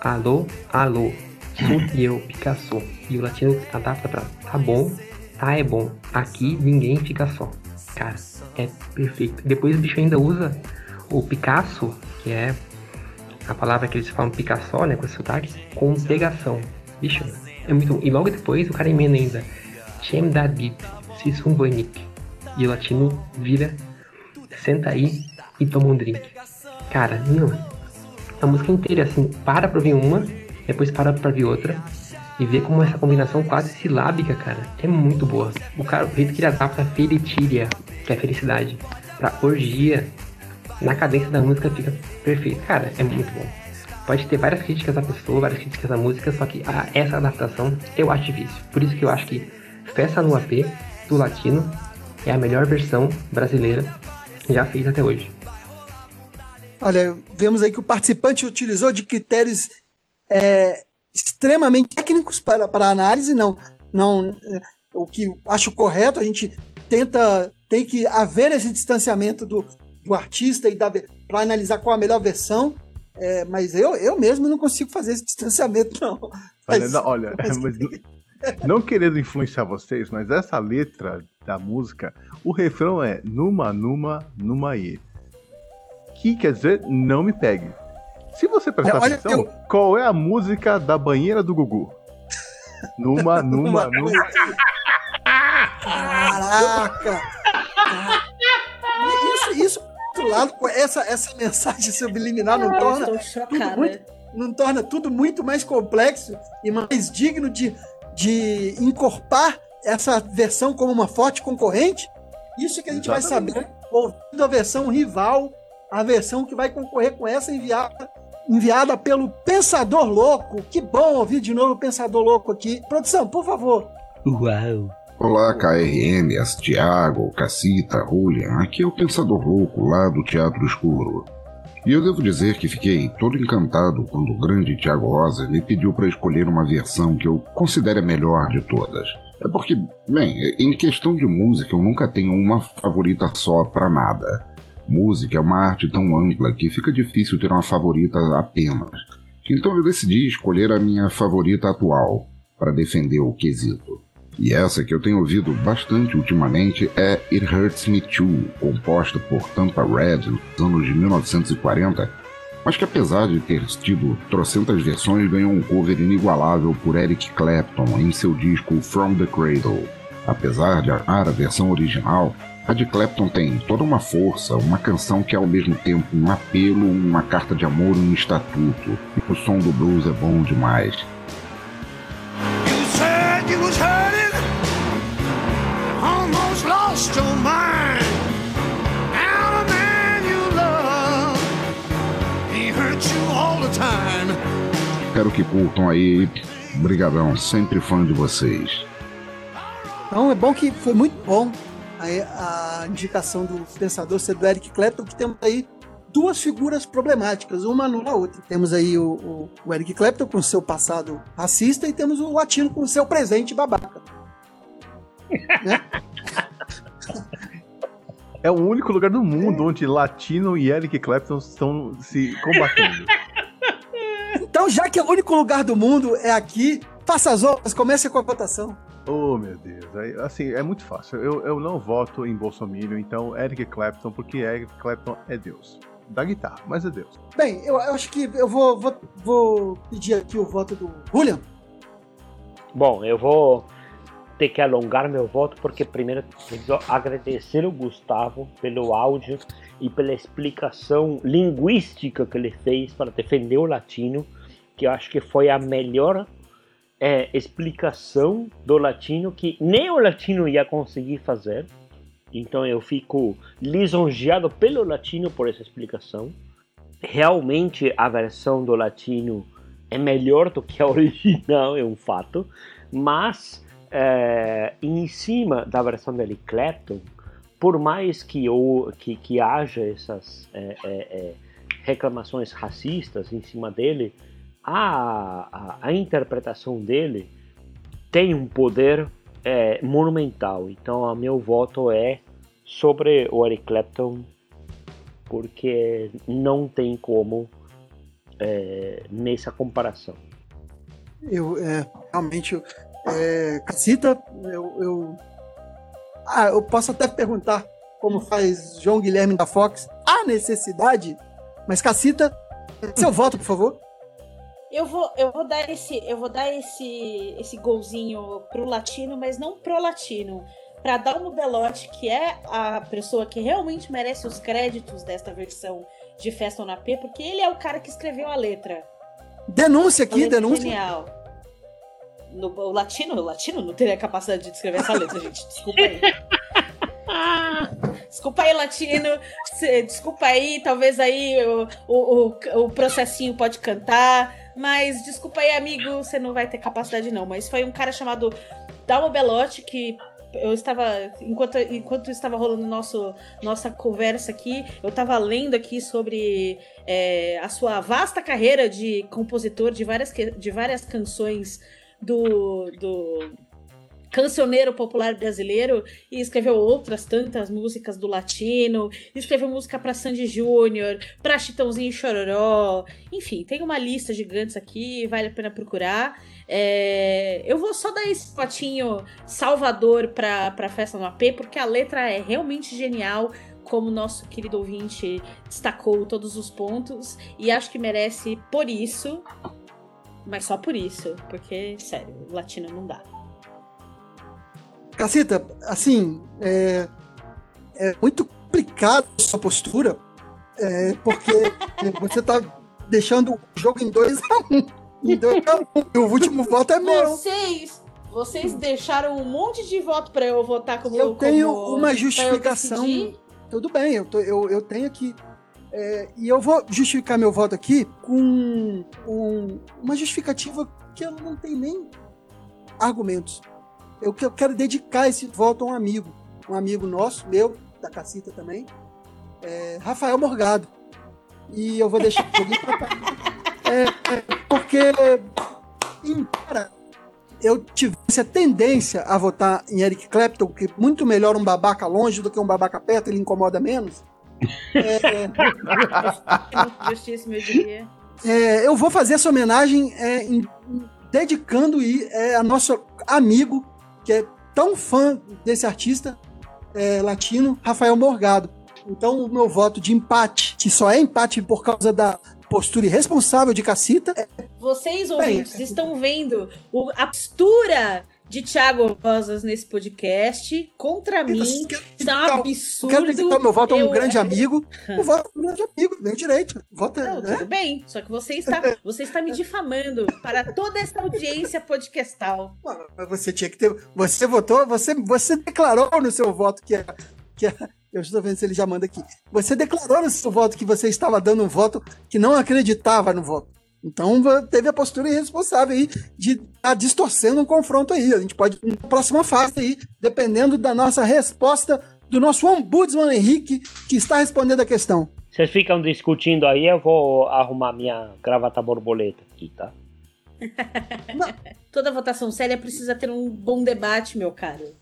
Alô, alô, sou eu, Picasso. E o latino adapta pra tá bom, tá é bom, aqui ninguém fica só. Cara, é perfeito. Depois o bicho ainda usa o Picasso, que é a palavra que eles falam Picasso, né, com esse sotaque, com pegação. Bicho, é muito bom. E logo depois o cara emenda ainda Chem da bit, se um boinic. E o latino vira senta aí e toma um drink. Cara, meu, a música inteira, assim, para pra ouvir uma, depois para pra ouvir outra, e vê como essa combinação quase silábica, cara, é muito boa. O cara, o jeito que ele adapta felitíria, que é felicidade, pra orgia, na cadência da música fica perfeito. Cara, é muito bom. Pode ter várias críticas à pessoa, várias críticas à música, só que a- essa adaptação eu acho difícil. Por isso que eu acho que Festa no AP, do latino, é a melhor versão brasileira já feita até hoje. Olha, vemos aí que o participante utilizou de critérios é, extremamente técnicos para, para análise, não, não é, o que acho correto, a gente tenta, tem que haver esse distanciamento do, do artista e para analisar qual a melhor versão, é, mas eu, eu mesmo não consigo fazer esse distanciamento, não. Olha, Mas- olha, mas não- querendo influenciar vocês, mas essa letra da música, o refrão é numa, numa, numa e. Que quer dizer não me pegue. Se você prestar olha, atenção, eu- qual é a música da banheira do Gugu? Numa, numa, numa. Caraca! Isso, isso, por outro lado, com essa, essa mensagem subliminar não Eu torna, estou tudo muito, não torna tudo muito mais complexo e mais digno de, de encorpar essa versão como uma forte concorrente? Isso que a gente vai Exatamente. saber ouvindo a versão rival, a versão que vai concorrer com essa enviada, enviada pelo Pensador Louco. Que bom ouvir de novo o Pensador Louco aqui. Produção, por favor. Uau! Olá, KRM, Thiago, Cacita, Julian, aqui é o Pensador Louco lá do Teatro Escuro. E eu devo dizer que fiquei todo encantado quando o grande Thiago Rosa me pediu para escolher uma versão que eu considero a melhor de todas. É porque, bem, em questão de música eu nunca tenho uma favorita só pra nada. Música é uma arte tão ampla que fica difícil ter uma favorita apenas. Então eu decidi escolher a minha favorita atual para defender o quesito. E essa que eu tenho ouvido bastante ultimamente é It Hurts Me Too, composta por Tampa Red nos anos de 1940, mas que apesar de ter tido trocentas versões, ganhou um cover inigualável por Eric Clapton em seu disco From the Cradle. Apesar de amar a versão original, a de Clapton tem toda uma força, uma canção que é ao mesmo tempo um apelo, uma carta de amor e um estatuto. E o som do blues é bom demais. Espero que curtam aí. Brigadão, sempre fã de vocês. Então é bom que foi muito bom a, a indicação do pensador ser do Eric Clapton, que temos aí duas figuras problemáticas, uma anula a outra. Temos aí o, o, o Eric Clapton com seu passado racista e temos o Latino com seu presente babaca. É o único lugar do mundo onde Latino e Eric Clapton estão se combatendo. Então, já que é o único lugar do mundo é aqui, faça as honras, comece com a votação. Oh, meu Deus. Aí, assim, é muito fácil. Eu, eu não voto em Bolsonaro, então Eric Clapton, porque Eric Clapton é Deus. Da guitarra, mas é Deus. Bem, eu, eu acho que eu vou, vou, vou pedir aqui o voto do Julian. Bom, eu vou ter que alongar meu voto porque primeiro preciso agradecer o Gustavo pelo áudio e pela explicação linguística que ele fez para defender o latino, que eu acho que foi a melhor é, explicação do latino que nem o latino ia conseguir fazer. Então eu fico lisonjeado pelo latino por essa explicação. Realmente a versão do latino é melhor do que a original, é um fato. Mas é, em cima da versão dele Clapton, por mais que, ou, que, que haja essas é, é, é, reclamações racistas em cima dele, a, a, a interpretação dele tem um poder é, monumental. Então, o meu voto é sobre o Eric Clapton, porque não tem como é, nessa comparação. Eu, é, realmente, é, Cacita, eu, eu. Ah, eu posso até perguntar, como faz João Guilherme da Fox, há necessidade? Mas Cacita, seu voto, por favor. Eu vou, eu vou dar esse, eu vou dar esse, esse golzinho pro latino, mas não pro latino, para Dalmo Belotti, que é a pessoa que realmente merece os créditos desta versão de Festa na P, porque ele é o cara que escreveu a letra. Denúncia aqui, letra é denúncia. Genial. No, o latino, o latino não teria capacidade de escrever essa letra, gente. Desculpa aí. Desculpa aí, latino. Desculpa aí, talvez aí o, o, o, o processinho pode cantar. Mas desculpa aí, amigo, você não vai ter capacidade, não. Mas foi um cara chamado Dalmo Belotti que eu estava. Enquanto, enquanto estava rolando nosso, nossa conversa aqui, eu estava lendo aqui sobre é, a sua vasta carreira de compositor de várias, de várias canções do. do cancioneiro popular brasileiro e escreveu outras tantas músicas do latino, escreveu música para Sandy Júnior, para Chitãozinho Chororó, enfim, tem uma lista gigante aqui, vale a pena procurar. É, eu vou só dar esse potinho Salvador pra, pra Festa no AP, porque a letra é realmente genial, como nosso querido ouvinte destacou todos os pontos, e acho que merece por isso, mas só por isso, porque, sério, latino não dá. Cacita, assim, é, é muito complicado a sua postura, é, porque você tá deixando o jogo em 2 a 1 um, Em 2 a 1 um, e o último voto é meu. Vocês, vocês deixaram um monte de voto pra eu votar como Eu tenho como- uma justificação. Tudo bem, eu, tô- eu, eu tenho aqui. é, e eu vou justificar meu voto aqui com, com uma justificativa que eu não tenho nem argumentos. Eu, eu quero dedicar esse voto a um amigo. Um amigo nosso, meu, da Cacita também, é, Rafael Morgado. E eu vou deixar é, é, porque, embora eu tivesse a tendência a votar em Eric Clapton, que muito melhor um babaca longe do que um babaca perto, ele incomoda menos. Diria. É, eu vou fazer essa homenagem é, em- dedicando é, a nosso amigo, que é tão fã desse artista é, latino, Rafael Morgado. Então, o meu voto de empate, que só é empate por causa da postura irresponsável de Cacita, é Vocês, ouvintes, estão vendo o- a postura de Thiago Rosas nesse podcast contra mim. Isso é um eu absurdo. quero dedicar meu voto a um grande amigo. O voto a um grande amigo, tem direito. Voto, Não, né? tudo bem, só que você está, você está me difamando para toda essa audiência podcastal. Mas você tinha que ter. Você votou, você, você declarou no seu voto que é. Que é eu estou vendo se ele já manda aqui. Você declarou no seu voto que você estava dando um voto que não acreditava no voto. Então teve a postura irresponsável aí de estar distorcendo um confronto aí. A gente pode ir na próxima fase aí, dependendo da nossa resposta do nosso ombudsman Henrique, que está respondendo a questão. Vocês ficam discutindo aí, eu vou arrumar minha gravata borboleta aqui, tá? Toda votação séria precisa ter um bom debate, meu caro.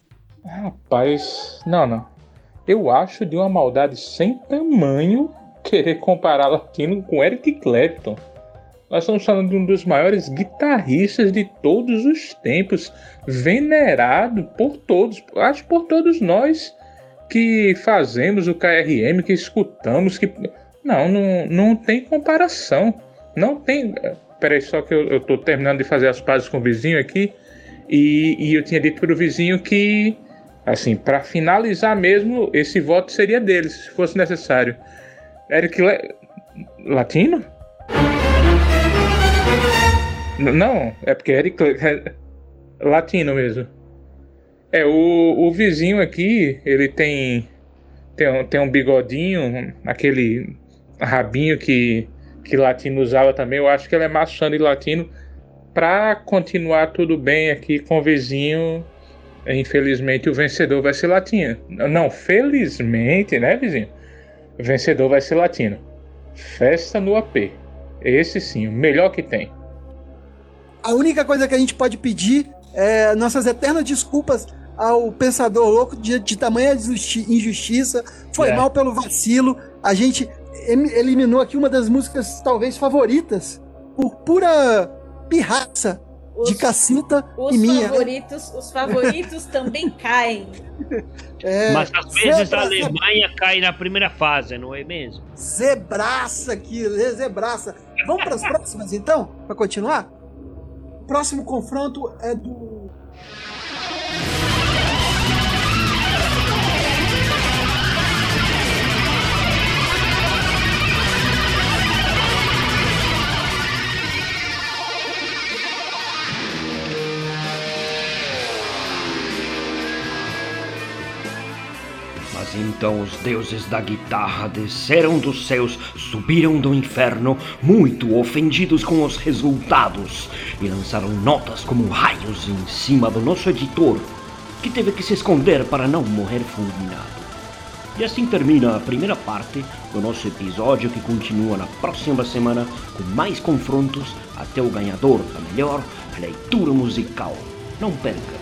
Rapaz, não, não. Eu acho de uma maldade sem tamanho querer comparar Latino com Eric Clapton. Nós estamos falando de um dos maiores guitarristas de todos os tempos, venerado por todos, acho por todos nós que fazemos o KRM, que escutamos, que não, não, não tem comparação. Não tem. Peraí, só que eu, eu tô terminando de fazer as pazes com o vizinho aqui. E, e eu tinha dito pro vizinho que, assim, para finalizar mesmo, esse voto seria dele, se fosse necessário. Eric Le... Latino? Não, é porque Le... é Latino mesmo. É, o, o vizinho aqui, ele tem, tem, um, tem um bigodinho, aquele rabinho que, que latino usava também. Eu acho que ele é mais fã de latino. Pra continuar tudo bem aqui com o vizinho, infelizmente o vencedor vai ser latino. Não, felizmente, né, vizinho? O vencedor vai ser latino. Festa no AP. Esse sim, o melhor que tem. A única coisa que a gente pode pedir é nossas eternas desculpas ao pensador louco de, de tamanha injusti- injustiça. Foi É. mal pelo vacilo. A gente eliminou aqui uma das músicas talvez favoritas por pura pirraça de cacita Os e minha. né? favoritos, os favoritos também caem. É, Mas às vezes a zebraça- Alemanha cai na primeira fase, não é mesmo? Zebraça aqui, zebraça. Vamos para as próximas então, para continuar? Próximo confronto é do. Mas então os deuses da guitarra desceram dos céus, subiram do inferno, muito ofendidos com os resultados, e lançaram notas como raios em cima do nosso editor, que teve que se esconder para não morrer fulminado. E assim termina a primeira parte do nosso episódio que continua na próxima semana com mais confrontos até o ganhador da melhor leitura musical. Não perca!